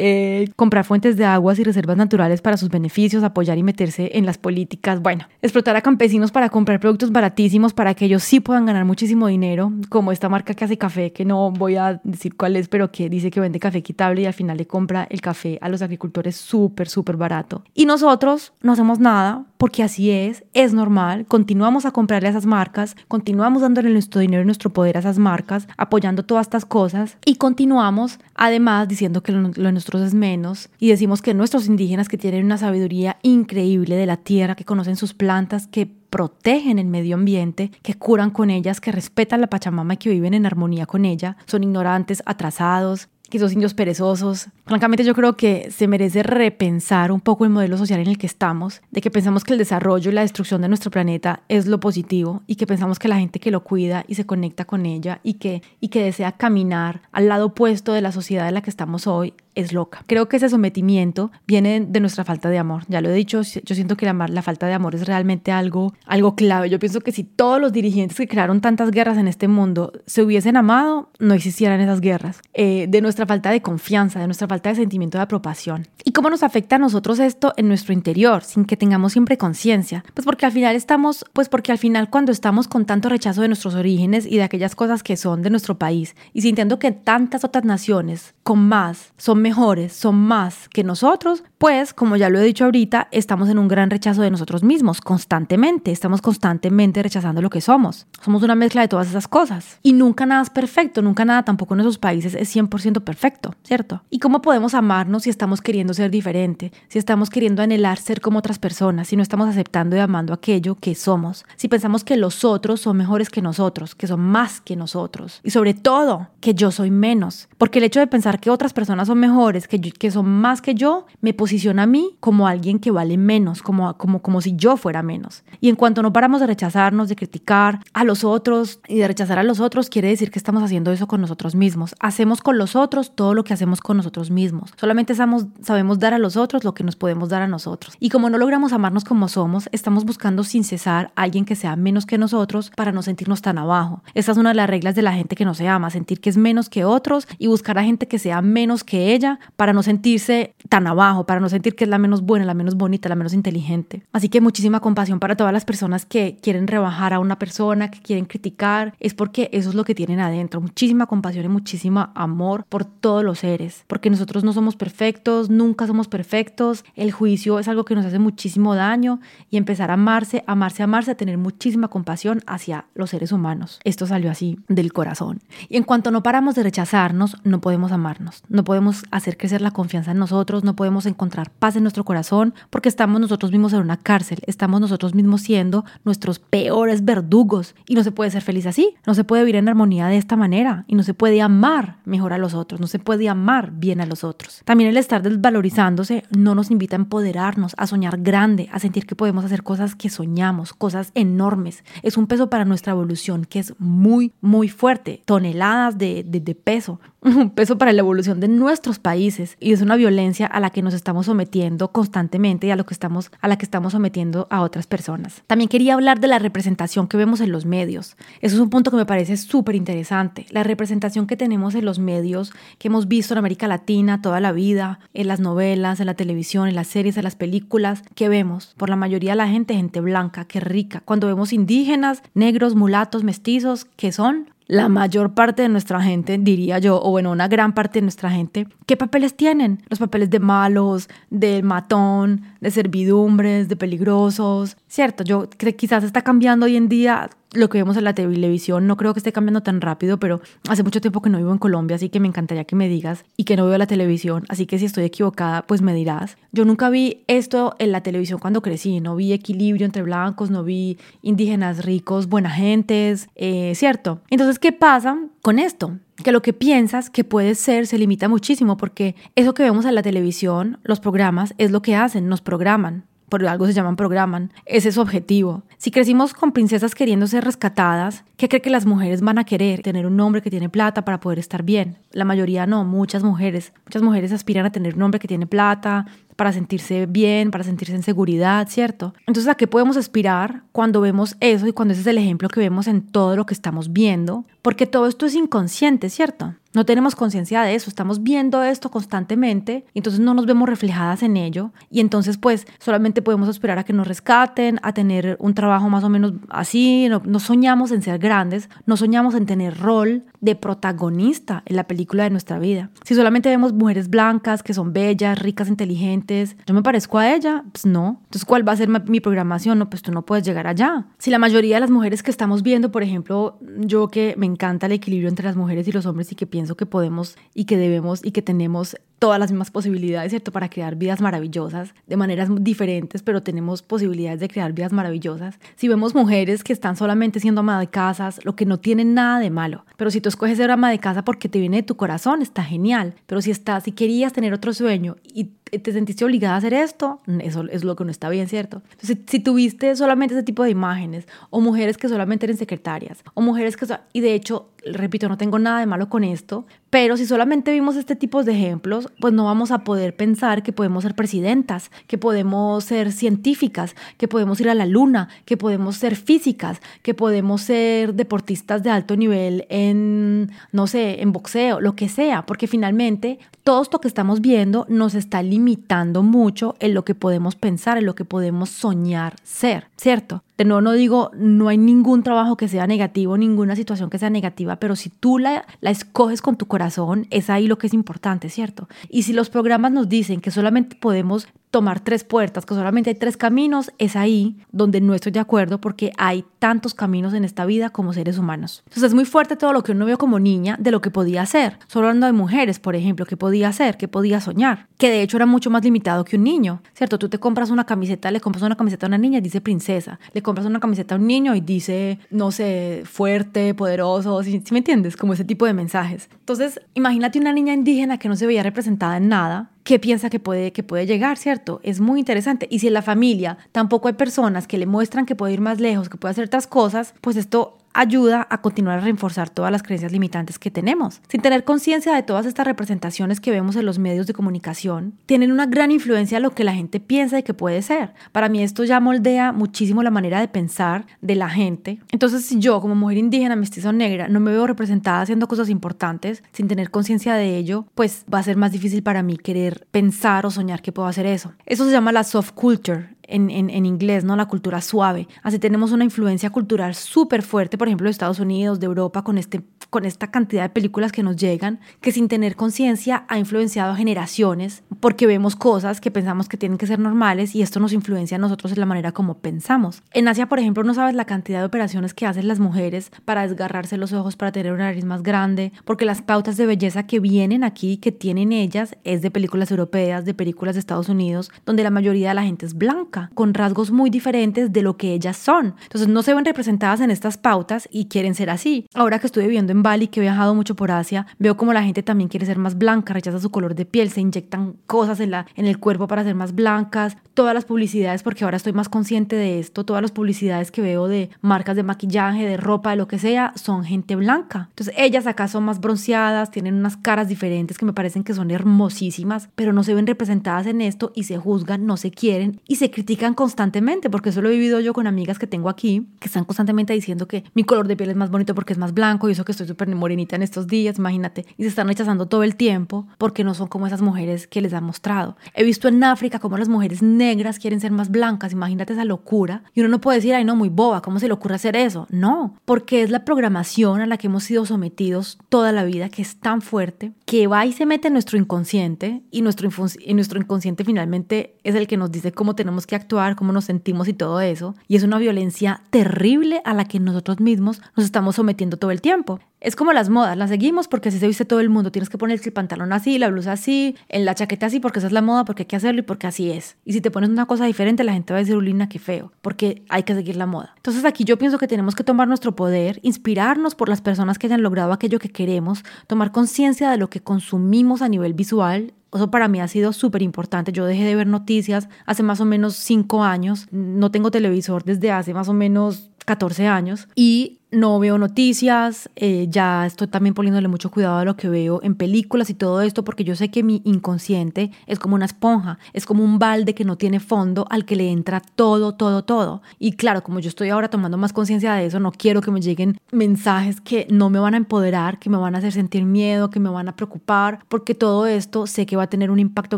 Speaker 1: Eh, comprar fuentes de aguas y reservas naturales para sus beneficios, apoyar y meterse en las políticas, bueno, explotar a campesinos para comprar productos baratísimos para que ellos sí puedan ganar muchísimo dinero, como esta marca que hace café, que no voy a decir cuál es, pero que dice que vende café quitable y al final le compra el café a los agricultores súper, súper barato. Y nosotros no hacemos nada porque así es, es normal, continuamos a comprarle a esas marcas, continuamos dándole nuestro dinero y nuestro poder a esas marcas, apoyando todas estas cosas. Y continuamos además diciendo que lo, lo nuestros es menos. Y decimos que nuestros indígenas que tienen una sabiduría increíble de la tierra, que conocen sus plantas, que protegen el medio ambiente, que curan con ellas, que respetan la Pachamama y que viven en armonía con ella, son ignorantes, atrasados, que esos indios perezosos. Francamente yo creo que se merece repensar un poco el modelo social en el que estamos, de que pensamos que el desarrollo y la destrucción de nuestro planeta es lo positivo y que pensamos que la gente que lo cuida y se conecta con ella y que, y que desea caminar al lado opuesto de la sociedad en la que estamos hoy es loca. Creo que ese sometimiento viene de nuestra falta de amor. Ya lo he dicho, yo siento que la, la falta de amor es realmente algo, algo clave. Yo pienso que si todos los dirigentes que crearon tantas guerras en este mundo se hubiesen amado, no existieran esas guerras. Eh, de nuestra falta de confianza, de nuestra falta de sentimiento de aprobación. ¿Y cómo nos afecta a nosotros esto en nuestro interior, sin que tengamos siempre conciencia? Pues porque al final estamos, pues porque al final cuando estamos con tanto rechazo de nuestros orígenes y de aquellas cosas que son de nuestro país, y sintiendo que tantas otras naciones con más son mejores, son más que nosotros, pues como ya lo he dicho ahorita, estamos en un gran rechazo de nosotros mismos constantemente, estamos constantemente rechazando lo que somos. Somos una mezcla de todas esas cosas. Y nunca nada es perfecto, nunca nada tampoco en esos países es 100% perfecto, ¿cierto? ¿Y cómo podemos amarnos si estamos queriendo ser diferente, si estamos queriendo anhelar ser como otras personas, si no estamos aceptando y amando aquello que somos, si pensamos que los otros son mejores que nosotros, que son más que nosotros y sobre todo que yo soy menos? Porque el hecho de pensar que otras personas son mejores, que, que son más que yo, me posiciona a mí como alguien que vale menos, como, como, como si yo fuera menos. Y en cuanto no paramos de rechazarnos, de criticar a los otros y de rechazar a los otros, quiere decir que estamos haciendo eso con nosotros mismos. Hacemos con los otros todo lo que hacemos con nosotros mismos. Solamente sabemos, sabemos dar a los otros lo que nos podemos dar a nosotros. Y como no logramos amarnos como somos, estamos buscando sin cesar a alguien que sea menos que nosotros para no sentirnos tan abajo. Esta es una de las reglas de la gente que no se ama, sentir que es menos que otros y buscar a gente que sea menos que ella para no sentirse tan abajo, para no sentir que es la menos buena, la menos bonita, la menos inteligente. Así que muchísima compasión para todas las personas que quieren rebajar a una persona, que quieren criticar, es porque eso es lo que tienen adentro. Muchísima compasión y muchísimo amor por todos los seres, porque nosotros no somos perfectos, nunca somos perfectos. El juicio es algo que nos hace muchísimo daño y empezar a amarse, amarse, amarse, a tener muchísima compasión hacia los seres humanos. Esto salió así del corazón. Y en cuanto no paramos de rechazarnos, no podemos amarnos, no podemos hacer crecer la confianza en nosotros, no podemos encontrar paz en nuestro corazón porque estamos nosotros mismos en una cárcel, estamos nosotros mismos siendo nuestros peores verdugos. Y no se puede ser feliz así, no se puede vivir en armonía de esta manera. Y no se puede amar mejor a los otros, no se puede amar bien a los otros. También el estar desvalorizándose no nos invita a empoderarnos, a soñar grande, a sentir que podemos hacer cosas que soñamos, cosas enormes. Es un peso para nuestra evolución que es muy, muy fuerte, toneladas de, de, de peso, un <laughs> peso para la evolución de nuestros países y es una violencia a la que nos estamos sometiendo constantemente y a, lo que estamos, a la que estamos sometiendo a otras personas. También quería hablar de la representación que vemos en los medios. Eso es un punto que me parece súper interesante. La representación que tenemos en los medios, que hemos visto en América Latina toda la vida, en las novelas, en la televisión, en las series, en las películas, que vemos por la mayoría de la gente, gente blanca, que rica. Cuando vemos indígenas, negros, mulatos, mestizos, que son la mayor parte de nuestra gente, diría yo, o bueno, una gran parte de nuestra gente, ¿qué papeles tienen? Los papeles de malos, de matón, de servidumbres, de peligrosos, ¿cierto? Yo que quizás está cambiando hoy en día lo que vemos en la televisión no creo que esté cambiando tan rápido, pero hace mucho tiempo que no vivo en Colombia, así que me encantaría que me digas y que no veo la televisión, así que si estoy equivocada, pues me dirás. Yo nunca vi esto en la televisión cuando crecí, no vi equilibrio entre blancos, no vi indígenas ricos, buena gentes, eh, ¿cierto? Entonces, ¿qué pasa con esto? que lo que piensas que puede ser se limita muchísimo porque eso que vemos en la televisión, los programas, es lo que hacen, nos programan por algo se llaman programan, ese es su objetivo. Si crecimos con princesas queriendo ser rescatadas, ¿qué cree que las mujeres van a querer? Tener un hombre que tiene plata para poder estar bien. La mayoría no, muchas mujeres. Muchas mujeres aspiran a tener un hombre que tiene plata, para sentirse bien, para sentirse en seguridad, ¿cierto? Entonces, ¿a qué podemos aspirar cuando vemos eso y cuando ese es el ejemplo que vemos en todo lo que estamos viendo? Porque todo esto es inconsciente, ¿cierto? No tenemos conciencia de eso, estamos viendo esto constantemente, entonces no nos vemos reflejadas en ello y entonces pues solamente podemos esperar a que nos rescaten, a tener un trabajo más o menos así, no, no soñamos en ser grandes, no soñamos en tener rol de protagonista en la película de nuestra vida. Si solamente vemos mujeres blancas que son bellas, ricas, inteligentes, yo me parezco a ella, pues no. Entonces, ¿cuál va a ser mi programación? No, pues tú no puedes llegar allá. Si la mayoría de las mujeres que estamos viendo, por ejemplo, yo que me encanta el equilibrio entre las mujeres y los hombres y que pienso que podemos y que debemos y que tenemos todas las mismas posibilidades, ¿cierto? Para crear vidas maravillosas de maneras diferentes, pero tenemos posibilidades de crear vidas maravillosas. Si vemos mujeres que están solamente siendo ama de casas, lo que no tiene nada de malo, pero si tú escoges ser ama de casa porque te viene de tu corazón, está genial, pero si estás, si querías tener otro sueño y te sentiste obligada a hacer esto, eso es lo que no está bien, ¿cierto? Entonces, si tuviste solamente ese tipo de imágenes, o mujeres que solamente eran secretarias, o mujeres que... Y de hecho, repito, no tengo nada de malo con esto, pero si solamente vimos este tipo de ejemplos, pues no vamos a poder pensar que podemos ser presidentas, que podemos ser científicas, que podemos ir a la luna, que podemos ser físicas, que podemos ser deportistas de alto nivel en, no sé, en boxeo, lo que sea, porque finalmente todo esto que estamos viendo nos está limitando mucho en lo que podemos pensar, en lo que podemos soñar ser, ¿cierto? De no digo, no hay ningún trabajo que sea negativo, ninguna situación que sea negativa, pero si tú la, la escoges con tu corazón, es ahí lo que es importante, ¿cierto? Y si los programas nos dicen que solamente podemos tomar tres puertas, que solamente hay tres caminos, es ahí donde no estoy de acuerdo porque hay tantos caminos en esta vida como seres humanos. Entonces es muy fuerte todo lo que uno vio como niña de lo que podía hacer. Solo hablando de mujeres, por ejemplo, que podía hacer, que podía soñar, que de hecho era mucho más limitado que un niño, ¿cierto? Tú te compras una camiseta, le compras una camiseta a una niña y dice princesa, le compras una camiseta a un niño y dice, no sé, fuerte, poderoso, ¿sí, me entiendes? Como ese tipo de mensajes. Entonces, imagínate una niña indígena que no se veía representada en nada, qué piensa que puede, que puede llegar, ¿cierto? Es muy interesante. Y si en la familia tampoco hay personas que le muestran que puede ir más lejos, que puede hacer otras cosas, pues esto ayuda a continuar a reforzar todas las creencias limitantes que tenemos. Sin tener conciencia de todas estas representaciones que vemos en los medios de comunicación, tienen una gran influencia en lo que la gente piensa y que puede ser. Para mí esto ya moldea muchísimo la manera de pensar de la gente. Entonces, si yo como mujer indígena, mestiza o negra, no me veo representada haciendo cosas importantes sin tener conciencia de ello, pues va a ser más difícil para mí querer pensar o soñar que puedo hacer eso. Eso se llama la soft culture en, en, inglés, ¿no? La cultura suave. Así tenemos una influencia cultural súper fuerte, por ejemplo, de Estados Unidos, de Europa, con, este, con esta cantidad de películas que nos llegan, que sin tener conciencia ha influenciado a generaciones, porque vemos cosas que pensamos que tienen que ser normales y esto nos influencia a nosotros en la manera como pensamos. En Asia, por ejemplo, no sabes la cantidad de operaciones que hacen las mujeres para desgarrarse los ojos, para tener una nariz más grande, porque las pautas de belleza que vienen aquí, que tienen ellas, es de películas europeas, de películas de Estados Unidos, donde la mayoría de la gente es blanca con rasgos muy diferentes de lo que ellas son. Entonces no se ven representadas en estas pautas y quieren ser así. Ahora que estoy viviendo en Bali, que he viajado mucho por Asia, veo como la gente también quiere ser más blanca, rechaza su color de piel, se inyectan cosas en, la, en el cuerpo para ser más blancas. Todas las publicidades, porque ahora estoy más consciente de esto, todas las publicidades que veo de marcas de maquillaje, de ropa, de lo que sea, son gente blanca. Entonces ellas acá son más bronceadas, tienen unas caras diferentes que me parecen que son hermosísimas, pero no se ven representadas en esto y se juzgan, no se quieren y se critican critican constantemente, porque eso lo he vivido yo con amigas que tengo aquí, que están constantemente diciendo que mi color de piel es más bonito porque es más blanco y eso que estoy súper morenita en estos días, imagínate, y se están rechazando todo el tiempo porque no son como esas mujeres que les han mostrado. He visto en África como las mujeres negras quieren ser más blancas, imagínate esa locura. Y uno no puede decir, ay no, muy boba, ¿cómo se le ocurre hacer eso? No, porque es la programación a la que hemos sido sometidos toda la vida, que es tan fuerte, que va y se mete en nuestro inconsciente y nuestro, y nuestro inconsciente finalmente es el que nos dice cómo tenemos que actuar, cómo nos sentimos y todo eso. Y es una violencia terrible a la que nosotros mismos nos estamos sometiendo todo el tiempo. Es como las modas, las seguimos porque así se viste todo el mundo. Tienes que poner el pantalón así, la blusa así, en la chaqueta así, porque esa es la moda, porque hay que hacerlo y porque así es. Y si te pones una cosa diferente, la gente va a decir, Ulina, qué feo, porque hay que seguir la moda. Entonces aquí yo pienso que tenemos que tomar nuestro poder, inspirarnos por las personas que hayan logrado aquello que queremos, tomar conciencia de lo que consumimos a nivel visual, eso para mí ha sido súper importante. Yo dejé de ver noticias hace más o menos cinco años. No tengo televisor desde hace más o menos 14 años y no veo noticias, eh, ya estoy también poniéndole mucho cuidado a lo que veo en películas y todo esto, porque yo sé que mi inconsciente es como una esponja, es como un balde que no tiene fondo al que le entra todo, todo, todo. Y claro, como yo estoy ahora tomando más conciencia de eso, no quiero que me lleguen mensajes que no me van a empoderar, que me van a hacer sentir miedo, que me van a preocupar, porque todo esto sé que va a tener un impacto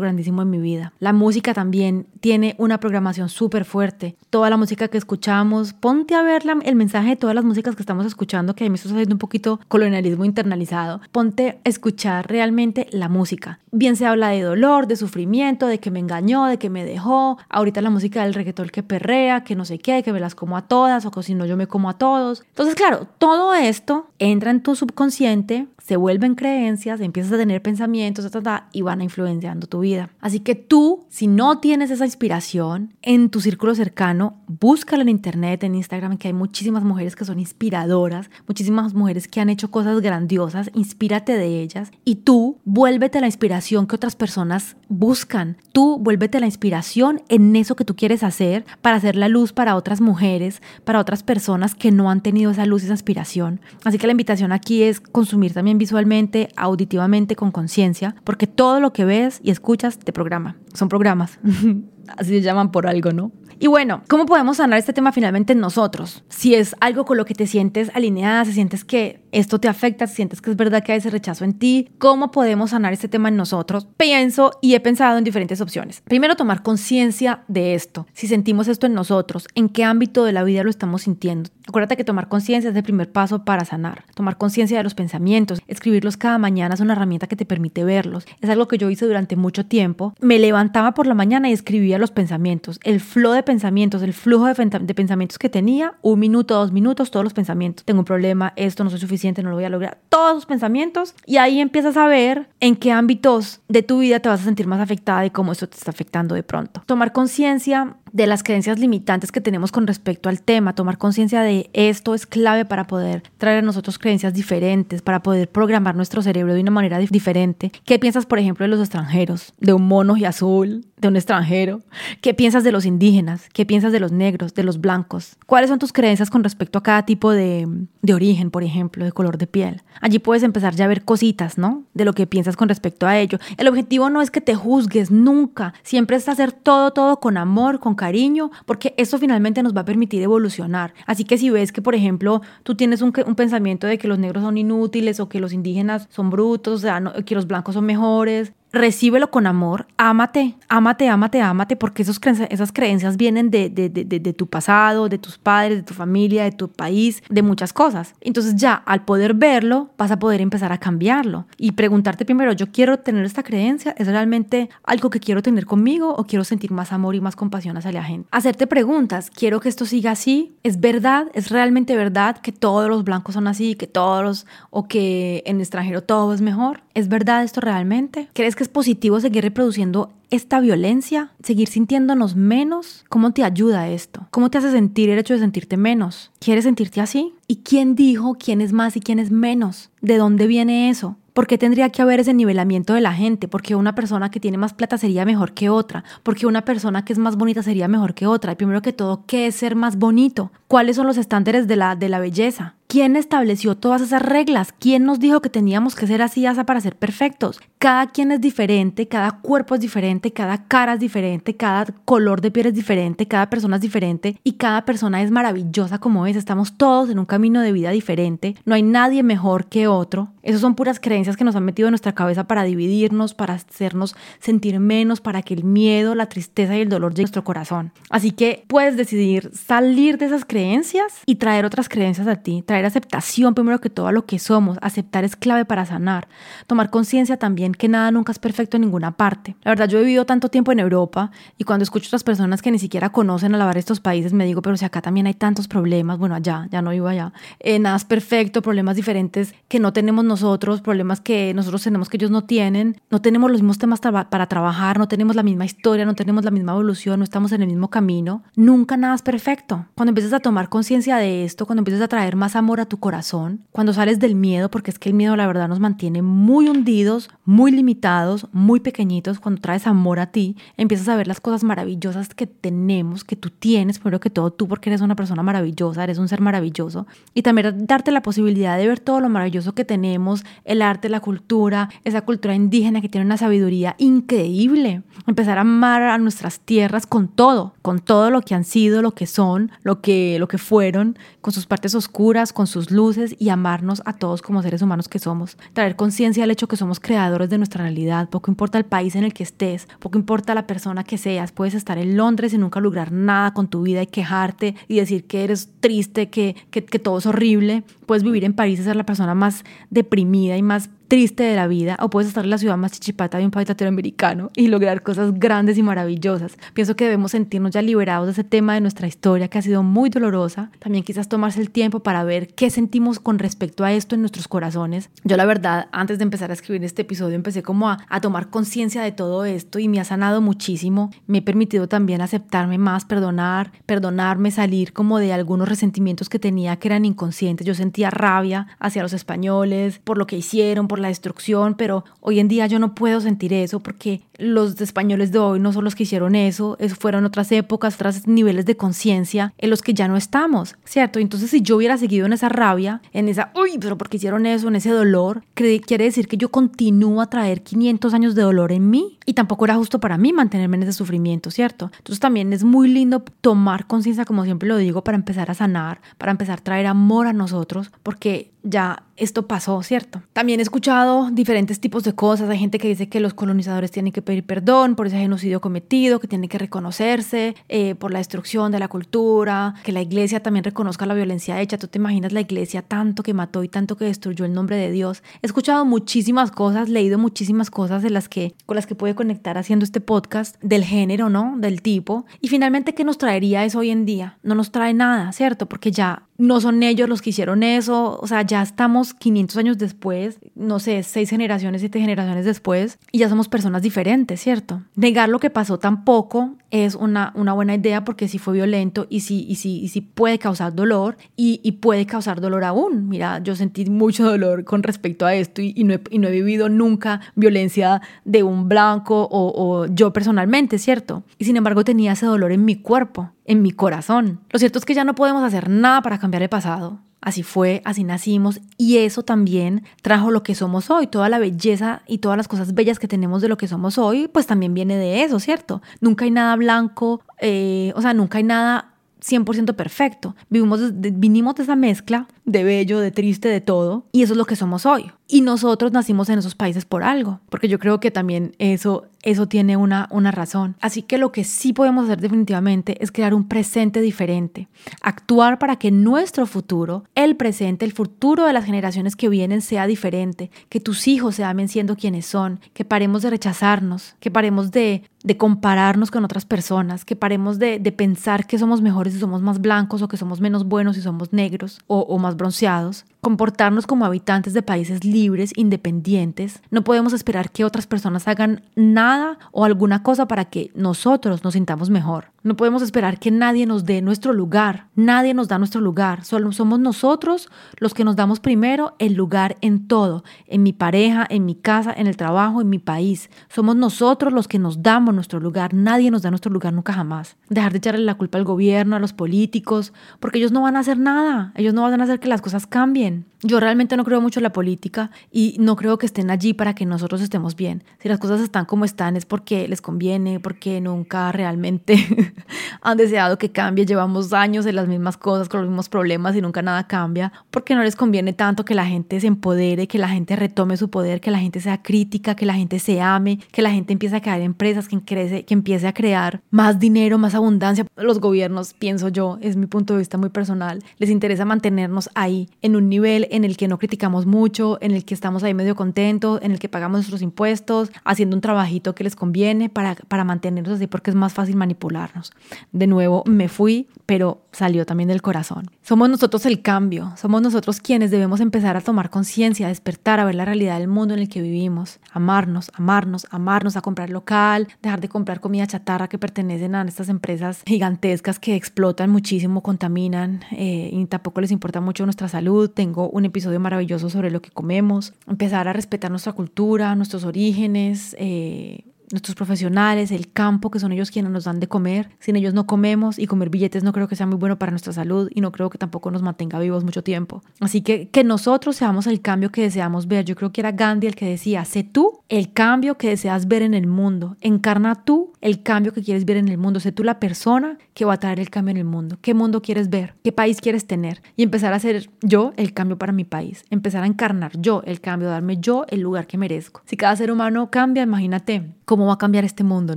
Speaker 1: grandísimo en mi vida. La música también tiene una programación súper fuerte. Toda la música que escuchamos, ponte a ver el mensaje de todas las músicas que estamos escuchando, que a mí me está haciendo un poquito colonialismo internalizado, ponte a escuchar realmente la música. Bien se habla de dolor, de sufrimiento, de que me engañó, de que me dejó. Ahorita la música del reggaetón que perrea, que no sé qué, que me las como a todas o que si no yo me como a todos. Entonces, claro, todo esto entra en tu subconsciente, se vuelven creencias, empiezas a tener pensamientos, y van influenciando tu vida. Así que tú, si no tienes esa inspiración en tu círculo cercano, búscala en internet, en Instagram, que hay muchísimas mujeres que son inspiradoras, muchísimas mujeres que han hecho cosas grandiosas, inspírate de ellas y tú vuélvete la inspiración que otras personas buscan. Tú vuélvete la inspiración en eso que tú quieres hacer para hacer la luz para otras mujeres, para otras personas que no han tenido esa luz, esa inspiración. Así que la invitación aquí es consumir también visualmente, auditivamente, con conciencia, porque todo lo que ves y escuchas te programa. Son programas. <laughs> Así se llaman por algo, ¿no? Y bueno, ¿cómo podemos sanar este tema finalmente en nosotros? Si es algo con lo que te sientes alineada, si sientes que esto te afecta, si sientes que es verdad que hay ese rechazo en ti, ¿cómo podemos sanar este tema en nosotros? Pienso y he pensado en diferentes opciones. Primero, tomar conciencia de esto. Si sentimos esto en nosotros, ¿en qué ámbito de la vida lo estamos sintiendo? Acuérdate que tomar conciencia es el primer paso para sanar. Tomar conciencia de los pensamientos, escribirlos cada mañana es una herramienta que te permite verlos. Es algo que yo hice durante mucho tiempo. Me levantaba por la mañana y escribía los pensamientos, el flow de pensamientos, el flujo de, pensamientos que tenía, un minuto, dos minutos, todos los pensamientos. Tengo un problema, esto no soy suficiente, no lo voy a lograr. Todos los pensamientos y ahí empiezas a ver en qué ámbitos de tu vida te vas a sentir más afectada y cómo eso te está afectando de pronto. Tomar conciencia de las creencias limitantes que tenemos con respecto al tema, tomar conciencia de esto es clave para poder traer a nosotros creencias diferentes, para poder programar nuestro cerebro de una manera diferente. ¿Qué piensas, por ejemplo, de los extranjeros? De un mono y azul, de un extranjero. ¿Qué piensas de los indígenas? ¿Qué piensas de los negros, de los blancos? ¿Cuáles son tus creencias con respecto a cada tipo de, de origen, por ejemplo, de color de piel? Allí puedes empezar ya a ver cositas, ¿no? De lo que piensas con respecto a ello. El objetivo no es que te juzgues nunca, siempre es hacer todo, todo con amor, con cariño, porque eso finalmente nos va a permitir evolucionar. Así que si ves que, por ejemplo, tú tienes un, pensamiento de que los negros son inútiles o que los indígenas son brutos, o sea, que los blancos son mejores, recíbelo con amor, ámate, ámate, ámate, ámate, porque esos esas creencias vienen de, de, de, de, tu pasado, de tus padres, de tu familia, de tu país, de muchas cosas. Entonces ya al poder verlo, vas a poder empezar a cambiarlo y preguntarte primero, yo quiero tener esta creencia, ¿es realmente algo que quiero tener conmigo o quiero sentir más amor y más compasión hacia la gente? Hacerte preguntas, ¿quiero que esto siga así? ¿Es verdad? ¿Es realmente verdad que todos los blancos son así, que todos o que en extranjero todo es mejor? ¿Es verdad esto realmente? ¿Crees que es positivo seguir reproduciendo esta violencia? ¿Seguir sintiéndonos menos? ¿Cómo te ayuda esto? ¿Cómo te hace sentir el hecho de sentirte menos? ¿Quieres sentirte así? ¿Y quién dijo quién es más y quién es menos? ¿De dónde viene eso? ¿Por qué tendría que haber ese nivelamiento de la gente? ¿Por qué una persona que tiene más plata sería mejor que otra? ¿Por qué una persona que es más bonita sería mejor que otra? Y primero que todo, ¿qué es ser más bonito? ¿Cuáles son los estándares de la, de la belleza? ¿Quién estableció todas esas reglas? ¿Quién nos dijo que teníamos que ser así asa para ser perfectos? Cada quien es diferente, cada cuerpo es diferente, cada cara es diferente, cada color de piel es diferente, cada persona es diferente y cada persona es maravillosa como es. Estamos todos en un camino de vida diferente. No hay nadie mejor que otro. Esas son puras creencias que nos han metido en nuestra cabeza para dividirnos, para hacernos sentir menos, para que el miedo, la tristeza y el dolor lleguen a nuestro corazón. Así que puedes decidir salir de esas creencias y traer otras creencias a ti, traer aceptación primero que todo a lo que somos. Aceptar es clave para sanar. Tomar conciencia también que nada nunca es perfecto en ninguna parte. La verdad, yo he vivido tanto tiempo en Europa y cuando escucho a otras personas que ni siquiera conocen a lavar estos países, me digo, pero si acá también hay tantos problemas, bueno, allá, ya no vivo allá, eh, nada es perfecto, problemas diferentes que no tenemos nosotros, problemas que nosotros tenemos que ellos no tienen, no tenemos los mismos temas para trabajar, no tenemos la misma historia, no tenemos la misma evolución, no estamos en el mismo camino. Nunca nada es perfecto. Cuando empiezas a tomar conciencia de esto, cuando empiezas a traer más amor a tu corazón, cuando sales del miedo, porque es que el miedo la verdad nos mantiene muy hundidos, muy limitados, muy pequeñitos, cuando traes amor a ti, empiezas a ver las cosas maravillosas que tenemos, que tú tienes, primero que todo tú porque eres una persona maravillosa, eres un ser maravilloso, y también darte la posibilidad de ver todo lo maravilloso que tenemos, el arte, la cultura, esa cultura indígena que tiene una sabiduría increíble, empezar a amar a nuestras tierras con todo, con todo lo que han sido, lo que son, lo que, lo que fueron, con sus partes oscuras, con sus luces y amarnos a todos como seres humanos que somos. Traer conciencia al hecho que somos creadores de nuestra realidad. Poco importa el país en el que estés, poco importa la persona que seas. Puedes estar en Londres y nunca lograr nada con tu vida y quejarte y decir que eres triste, que, que, que todo es horrible. Puedes vivir en París y ser la persona más deprimida y más triste de la vida o puedes estar en la ciudad más chichipata de un país latinoamericano y lograr cosas grandes y maravillosas. Pienso que debemos sentirnos ya liberados de ese tema de nuestra historia que ha sido muy dolorosa. También quizás tomarse el tiempo para ver qué sentimos con respecto a esto en nuestros corazones. Yo la verdad, antes de empezar a escribir este episodio, empecé como a, a tomar conciencia de todo esto y me ha sanado muchísimo. Me he permitido también aceptarme más, perdonar, perdonarme, salir como de algunos resentimientos que tenía que eran inconscientes. Yo sentía rabia hacia los españoles por lo que hicieron, por la destrucción, pero hoy en día yo no puedo sentir eso porque los españoles de hoy no son los que hicieron eso, eso fueron otras épocas, otros niveles de conciencia en los que ya no estamos, ¿cierto? Entonces si yo hubiera seguido en esa rabia, en esa, uy, pero porque hicieron eso, en ese dolor, quiere decir que yo continúo a traer 500 años de dolor en mí y tampoco era justo para mí mantenerme en ese sufrimiento, ¿cierto? Entonces también es muy lindo tomar conciencia, como siempre lo digo, para empezar a sanar, para empezar a traer amor a nosotros, porque ya esto pasó, ¿cierto? También he escuchado diferentes tipos de cosas. Hay gente que dice que los colonizadores tienen que pedir perdón por ese genocidio cometido, que tienen que reconocerse eh, por la destrucción de la cultura, que la iglesia también reconozca la violencia hecha. Tú te imaginas la iglesia tanto que mató y tanto que destruyó el nombre de Dios. He escuchado muchísimas cosas, leído muchísimas cosas de las que, con las que puede conectar haciendo este podcast, del género, ¿no? Del tipo. Y finalmente, ¿qué nos traería eso hoy en día? No nos trae nada, ¿cierto? Porque ya no son ellos los que hicieron eso, o sea, ya estamos 500 años después, no sé, seis generaciones, siete generaciones después, y ya somos personas diferentes, ¿cierto? Negar lo que pasó tampoco es una, una buena idea porque sí fue violento y sí, y sí, y sí puede causar dolor y, y, puede causar dolor aún. Mira, yo sentí mucho dolor con respecto a esto y, y, no, he, y no, he, vivido nunca violencia de un blanco o, o yo personalmente, ¿cierto? Y sin embargo tenía ese dolor en mi cuerpo en mi corazón. Lo cierto es que ya no podemos hacer nada para cambiar el pasado. Así fue, así nacimos y eso también trajo lo que somos hoy. Toda la belleza y todas las cosas bellas que tenemos de lo que somos hoy, pues también viene de eso, ¿cierto? Nunca hay nada blanco, eh, o sea, nunca hay nada 100% perfecto. Vivimos vinimos de esa mezcla de bello, de triste, de todo, y eso es lo que somos hoy. Y nosotros nacimos en esos países por algo, porque yo creo que también eso, eso tiene una, una razón. Así que lo que sí podemos hacer definitivamente es crear un presente diferente, actuar para que nuestro futuro, el presente, el futuro de las generaciones que vienen sea diferente, que tus hijos se amen siendo quienes son, que paremos de rechazarnos, que paremos de, de compararnos con otras personas, que paremos de, de pensar que somos mejores si somos más blancos o que somos menos buenos si somos negros o, o más bronceados comportarnos como habitantes de países libres, independientes. No podemos esperar que otras personas hagan nada o alguna cosa para que nosotros nos sintamos mejor. No podemos esperar que nadie nos dé nuestro lugar. Nadie nos da nuestro lugar. Solo somos nosotros los que nos damos primero el lugar en todo. En mi pareja, en mi casa, en el trabajo, en mi país. Somos nosotros los que nos damos nuestro lugar. Nadie nos da nuestro lugar nunca jamás. Dejar de echarle la culpa al gobierno, a los políticos, porque ellos no van a hacer nada. Ellos no van a hacer que las cosas cambien. Yo realmente no creo mucho en la política y no creo que estén allí para que nosotros estemos bien. Si las cosas están como están es porque les conviene, porque nunca realmente <laughs> han deseado que cambie. Llevamos años en las mismas cosas, con los mismos problemas y nunca nada cambia, porque no les conviene tanto que la gente se empodere, que la gente retome su poder, que la gente sea crítica, que la gente se ame, que la gente empiece a crear empresas, que, crece, que empiece a crear más dinero, más abundancia. Los gobiernos, pienso yo, es mi punto de vista muy personal, les interesa mantenernos ahí en un nivel en el que no criticamos mucho, en el que estamos ahí medio contentos, en el que pagamos nuestros impuestos, haciendo un trabajito que les conviene para, para mantenernos así porque es más fácil manipularnos. De nuevo me fui, pero salió también del corazón. Somos nosotros el cambio, somos nosotros quienes debemos empezar a tomar conciencia, a despertar, a ver la realidad del mundo en el que vivimos, amarnos, amarnos, amarnos, a comprar local, dejar de comprar comida chatarra que pertenecen a estas empresas gigantescas que explotan muchísimo, contaminan eh, y tampoco les importa mucho nuestra salud. Tengo un episodio maravilloso sobre lo que comemos, empezar a respetar nuestra cultura, nuestros orígenes, eh, nuestros profesionales, el campo, que son ellos quienes nos dan de comer. Sin ellos no comemos y comer billetes no creo que sea muy bueno para nuestra salud y no creo que tampoco nos mantenga vivos mucho tiempo. Así que que nosotros seamos el cambio que deseamos ver. Yo creo que era Gandhi el que decía, sé tú el cambio que deseas ver en el mundo. Encarna tú el cambio que quieres ver en el mundo. Sé tú la persona que va a traer el cambio en el mundo. ¿Qué mundo quieres ver? ¿Qué país quieres tener? Y empezar a hacer yo el cambio para mi país. Empezar a encarnar yo el cambio, darme yo el lugar que merezco. Si cada ser humano cambia, imagínate cómo va a cambiar este mundo,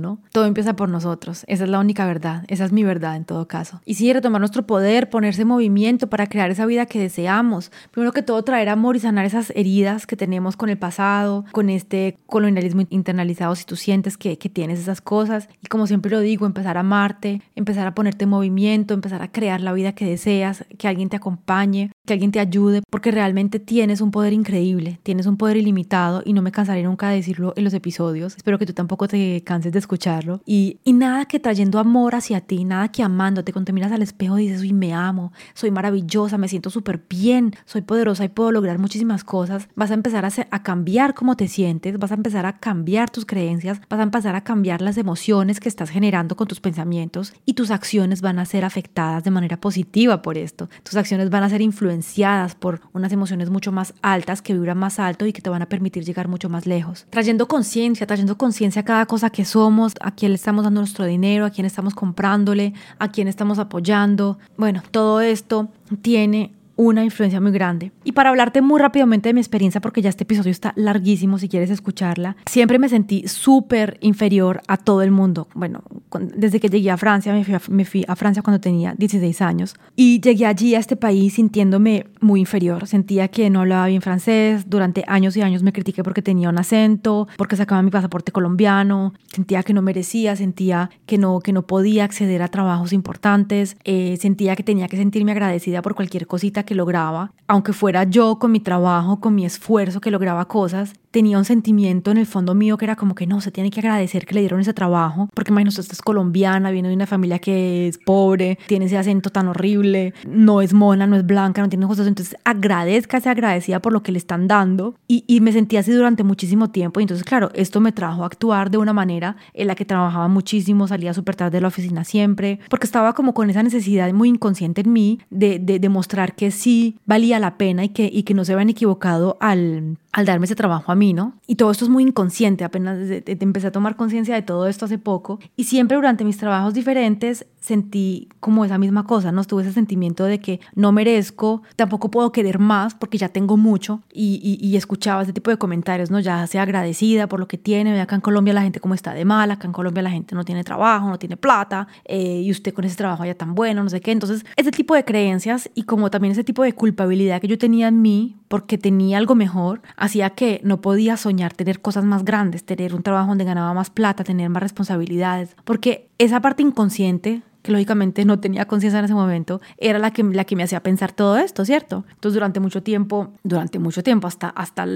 Speaker 1: ¿no? Todo empieza por nosotros. Esa es la única verdad. Esa es mi verdad en todo caso. Y sí, retomar nuestro poder, ponerse en movimiento para crear esa vida que deseamos. Primero que todo, traer amor y sanar esas heridas que tenemos con el pasado, con este colonialismo internalizado, si tú sientes que, que tienes esas cosas. Y como siempre lo digo, empezar a amarte, empezar a ponerte en movimiento, empezar a crear la vida que deseas, que alguien te acompañe, que alguien te ayude, porque realmente tienes un poder increíble, tienes un poder ilimitado y no me cansaré nunca de decirlo en los episodios. Espero que tú tampoco te canses de escucharlo. Y, y nada que trayendo amor hacia ti, nada que amándote, cuando te miras al espejo dices, uy, me amo, soy maravillosa, me siento súper bien, soy poderosa y puedo lograr muchísimas cosas, vas a empezar a, a cambiar cómo te sientes, vas a empezar a cambiar tus creencias, vas a empezar a cambiar las emociones que estás generando con tus pensamientos y tus acciones van a ser afectadas de manera positiva por esto. Tus acciones van a ser influenciadas por unas emociones mucho más altas que vibran más alto y que te van a permitir llegar mucho más lejos. Trayendo conciencia, trayendo conciencia a cada cosa que somos, a quién le estamos dando nuestro dinero, a quién estamos comprándole, a quién estamos apoyando. Bueno, todo esto tiene una influencia muy grande. Y para hablarte muy rápidamente de mi experiencia, porque ya este episodio está larguísimo si quieres escucharla, siempre me sentí súper inferior a todo el mundo. Bueno, desde que llegué a Francia, me fui a, me fui a Francia cuando tenía 16 años y llegué allí a este país sintiéndome muy inferior. Sentía que no hablaba bien francés, durante años y años me critiqué porque tenía un acento, porque sacaba mi pasaporte colombiano, sentía que no merecía, sentía que no, que no podía acceder a trabajos importantes, eh, sentía que tenía que sentirme agradecida por cualquier cosita que lograba, aunque fuera yo con mi trabajo, con mi esfuerzo que lograba cosas, tenía un sentimiento en el fondo mío que era como que no, se tiene que agradecer que le dieron ese trabajo, porque imagínate, usted es colombiana, viene de una familia que es pobre, tiene ese acento tan horrible, no es mona, no es blanca, no tiene cosas, entonces agradezca, se agradecida por lo que le están dando y, y me sentí así durante muchísimo tiempo y entonces claro, esto me trajo a actuar de una manera en la que trabajaba muchísimo, salía súper tarde de la oficina siempre, porque estaba como con esa necesidad muy inconsciente en mí de, de demostrar que sí valía la pena y que, y que no se habían equivocado al al darme ese trabajo a mí, ¿no? Y todo esto es muy inconsciente, apenas empecé a tomar conciencia de todo esto hace poco y siempre durante mis trabajos diferentes sentí como esa misma cosa, ¿no? Tuve ese sentimiento de que no merezco, tampoco puedo querer más porque ya tengo mucho y, y, escuchaba ese tipo de comentarios, ¿no? Ya sea agradecida por lo que tiene, acá en Colombia la gente como está de mal, acá en Colombia la gente no tiene trabajo, no tiene plata eh, y usted con ese trabajo ya tan bueno, no sé qué. Entonces, ese tipo de creencias y como también ese tipo de culpabilidad que yo tenía en mí porque tenía algo mejor, hacía que no podía soñar tener cosas más grandes, tener un trabajo donde ganaba más plata, tener más responsabilidades, porque esa parte inconsciente que lógicamente no tenía conciencia en ese momento, era la que, la que me hacía pensar todo esto, ¿cierto? Entonces durante mucho tiempo, durante mucho tiempo, hasta, hasta,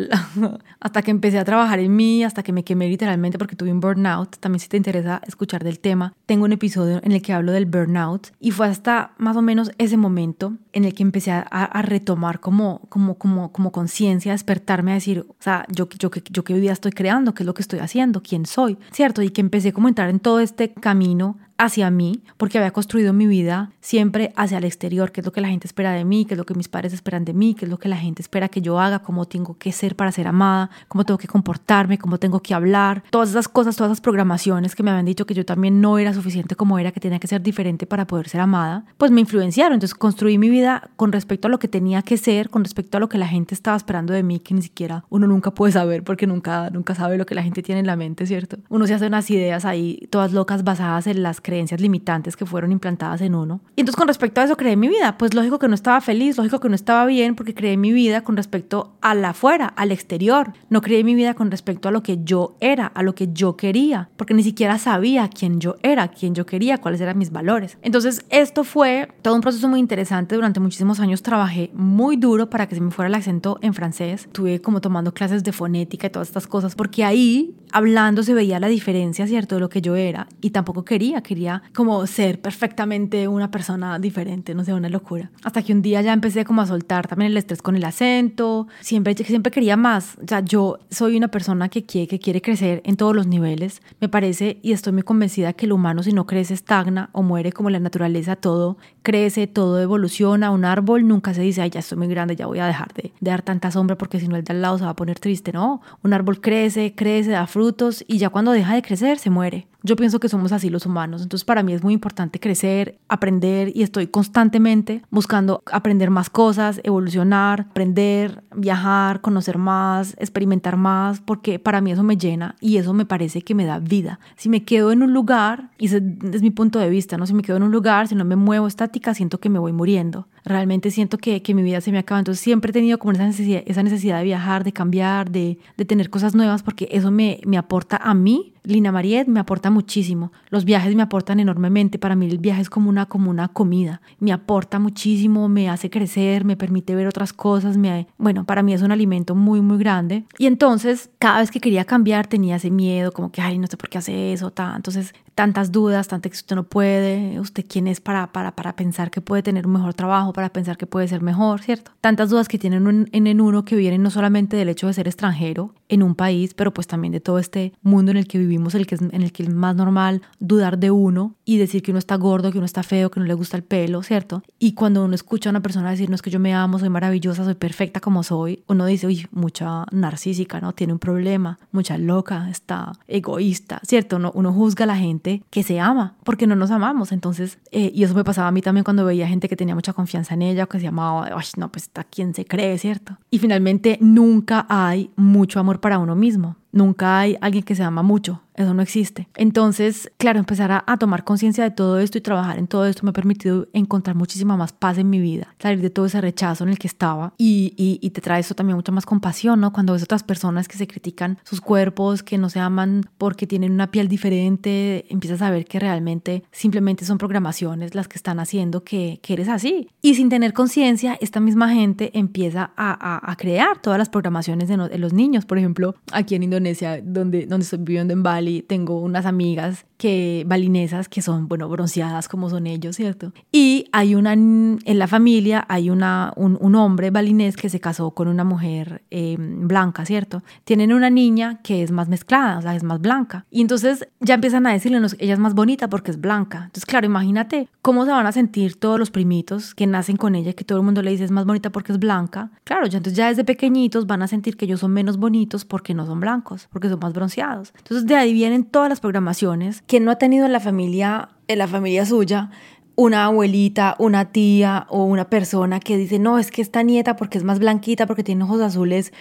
Speaker 1: <laughs> hasta que empecé a trabajar en mí, hasta que me quemé literalmente porque tuve un burnout, también si te interesa escuchar del tema, tengo un episodio en el que hablo del burnout y fue hasta más o menos ese momento en el que empecé a, a retomar como, como, como, como conciencia, despertarme a decir, o sea, yo, yo, yo, yo qué vida estoy creando, qué es lo que estoy haciendo, quién soy, ¿cierto? Y que empecé como a entrar en todo este camino hacia mí, porque había construido mi vida siempre hacia el exterior, qué es lo que la gente espera de mí, qué es lo que mis padres esperan de mí, qué es lo que la gente espera que yo haga, cómo tengo que ser para ser amada, cómo tengo que comportarme, cómo tengo que hablar, todas esas cosas, todas esas programaciones que me habían dicho que yo también no era suficiente como era, que tenía que ser diferente para poder ser amada, pues me influenciaron. Entonces construí mi vida con respecto a lo que tenía que ser, con respecto a lo que la gente estaba esperando de mí, que ni siquiera uno nunca puede saber porque nunca, nunca sabe lo que la gente tiene en la mente, ¿cierto? Uno se hace unas ideas ahí todas locas basadas en las creencias limitantes que fueron implantadas en uno. Y entonces con respecto a eso creé mi vida. Pues lógico que no estaba feliz, lógico que no estaba bien porque creé mi vida con respecto a la afuera, al exterior. No creé mi vida con respecto a lo que yo era, a lo que yo quería, porque ni siquiera sabía quién yo era, quién yo quería, cuáles eran mis valores. Entonces esto fue todo un proceso muy interesante. Durante muchísimos años trabajé muy duro para que se me fuera el acento en francés. Tuve como tomando clases de fonética y todas estas cosas, porque ahí hablando se veía la diferencia, ¿cierto?, de lo que yo era. Y tampoco quería, quería como ser perfectamente una persona diferente, no sé, una locura. Hasta que un día ya empecé como a soltar también el estrés con el acento, siempre, siempre quería más. O sea, yo soy una persona que quiere, que quiere crecer en todos los niveles. Me parece y estoy muy convencida que el humano si no crece estagna o muere como la naturaleza, todo crece, todo evoluciona. Un árbol nunca se dice, ay, ya estoy muy grande, ya voy a dejar de, de dar tanta sombra porque si no el de al lado se va a poner triste. No, un árbol crece, crece, da frutos y ya cuando deja de crecer se muere. Yo pienso que somos así los humanos, entonces para mí es muy importante crecer, aprender y estoy constantemente buscando aprender más cosas, evolucionar, aprender, viajar, conocer más, experimentar más, porque para mí eso me llena y eso me parece que me da vida. Si me quedo en un lugar, y ese es mi punto de vista, ¿no? Si me quedo en un lugar, si no me muevo estática, siento que me voy muriendo. Realmente siento que, que mi vida se me acaba. Entonces siempre he tenido como esa necesidad, esa necesidad de viajar, de cambiar, de, de tener cosas nuevas, porque eso me, me aporta a mí Lina Mariet me aporta muchísimo. Los viajes me aportan enormemente. Para mí el viaje es como una, como una comida. Me aporta muchísimo, me hace crecer, me permite ver otras cosas. Me, bueno, para mí es un alimento muy, muy grande. Y entonces, cada vez que quería cambiar, tenía ese miedo, como que, ay, no sé por qué hace eso. Ta. Entonces, tantas dudas, tantas que usted no puede. ¿Usted quién es para, para, para pensar que puede tener un mejor trabajo, para pensar que puede ser mejor, ¿cierto? Tantas dudas que tienen en, en uno que vienen no solamente del hecho de ser extranjero en un país, pero pues también de todo este mundo en el que vivimos el que es, en el que es más normal dudar de uno y decir que uno está gordo, que uno está feo, que no le gusta el pelo, ¿cierto? Y cuando uno escucha a una persona decir, no es que yo me amo, soy maravillosa, soy perfecta como soy, uno dice, uy, mucha narcísica, ¿no? Tiene un problema, mucha loca, está egoísta, ¿cierto? Uno, uno juzga a la gente que se ama, porque no nos amamos. Entonces, eh, y eso me pasaba a mí también cuando veía gente que tenía mucha confianza en ella que se llamaba, ay, no, pues está quien se cree, ¿cierto? Y finalmente nunca hay mucho amor para uno mismo. Nunca hay alguien que se ama mucho, eso no existe. Entonces, claro, empezar a, tomar conciencia de todo esto y trabajar en todo esto me ha permitido encontrar muchísima más paz en mi vida, salir de todo ese rechazo en el que estaba y, y, te trae eso también mucha más compasión, ¿no? Cuando ves otras personas que se critican sus cuerpos, que no se aman porque tienen una piel diferente, empiezas a ver que realmente simplemente son programaciones las que están haciendo que, que eres así. Y sin tener conciencia, esta misma gente empieza a, a, crear todas las programaciones de, de los niños. Por ejemplo, aquí en Indonesia, donde, donde estoy viviendo en Bali, tengo unas amigas que balinesas que son, bueno, bronceadas como son ellos, ¿cierto? Y hay una, en la familia hay una, un, un hombre balinés que se casó con una mujer eh, blanca, ¿cierto? Tienen una niña que es más mezclada, o sea, es más blanca. Y entonces ya empiezan a decirle, ella es más bonita porque es blanca. Entonces, claro, imagínate cómo se van a sentir todos los primitos que nacen con ella, que todo el mundo le dice es más bonita porque es blanca. Claro, ya entonces ya desde pequeñitos van a sentir que ellos son menos bonitos porque no son blancos porque son más bronceados. Entonces de ahí vienen todas las programaciones que no ha tenido en la familia, en la familia suya, una abuelita, una tía o una persona que dice, no, es que esta nieta porque es más blanquita, porque tiene ojos azules,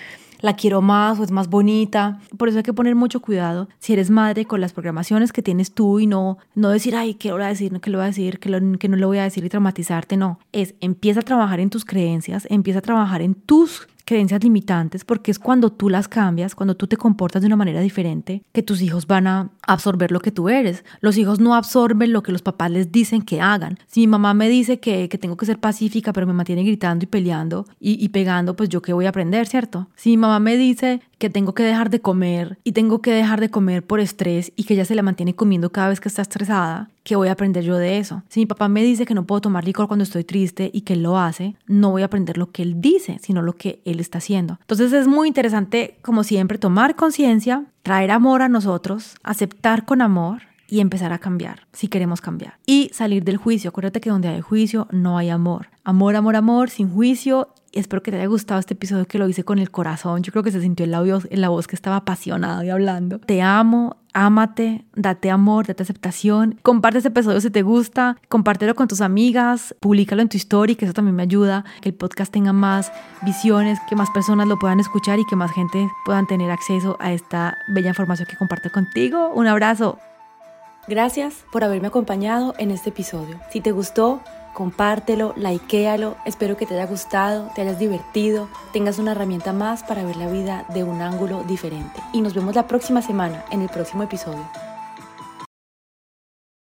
Speaker 1: la quiero más o es más bonita. Por eso hay que poner mucho cuidado si eres madre con las programaciones que tienes tú y no, no decir, ay, ¿qué voy a decir? ¿Qué le voy a decir? ¿Qué, lo, que no le voy a decir y traumatizarte? No, es empieza a trabajar en tus creencias, empieza a trabajar en tus creencias limitantes porque es cuando tú las cambias, cuando tú te comportas de una manera diferente, que tus hijos van a absorber lo que tú eres. Los hijos no absorben lo que los papás les dicen que hagan. Si mi mamá me dice que, tengo que ser pacífica, pero me mantiene gritando y peleando y, y pegando, pues yo qué voy a aprender, ¿cierto? Si mi mamá me dice que tengo que dejar de comer y tengo que dejar de comer por estrés y que ella se la mantiene comiendo cada vez que está estresada, ¿qué voy a aprender yo de eso? Si mi papá me dice que no puedo tomar licor cuando estoy triste y que él lo hace, no voy a aprender lo que él dice, sino lo que él está haciendo. Entonces es muy interesante, como siempre, tomar conciencia, traer amor a nosotros, aceptar con amor y empezar a cambiar, si queremos cambiar. Y salir del juicio. Acuérdate que donde hay juicio no hay amor. Amor, amor, amor, sin juicio. Espero que te haya gustado este episodio que lo hice con el corazón. Yo creo que se sintió en la voz, en la voz que estaba apasionada y hablando. Te amo, ámate, date amor, date aceptación. Comparte este episodio si te gusta, compártelo con tus amigas, públicalo en tu story, que eso también me ayuda, que el podcast tenga más visiones, que más personas lo puedan escuchar y que más gente puedan tener acceso a esta bella información que comparto contigo. Un abrazo. Gracias por haberme acompañado en este episodio. Si te gustó, compártelo, likealo. Espero que te haya gustado, te hayas divertido, tengas una herramienta más para ver la vida de un ángulo diferente. Y nos vemos la próxima semana en el próximo episodio.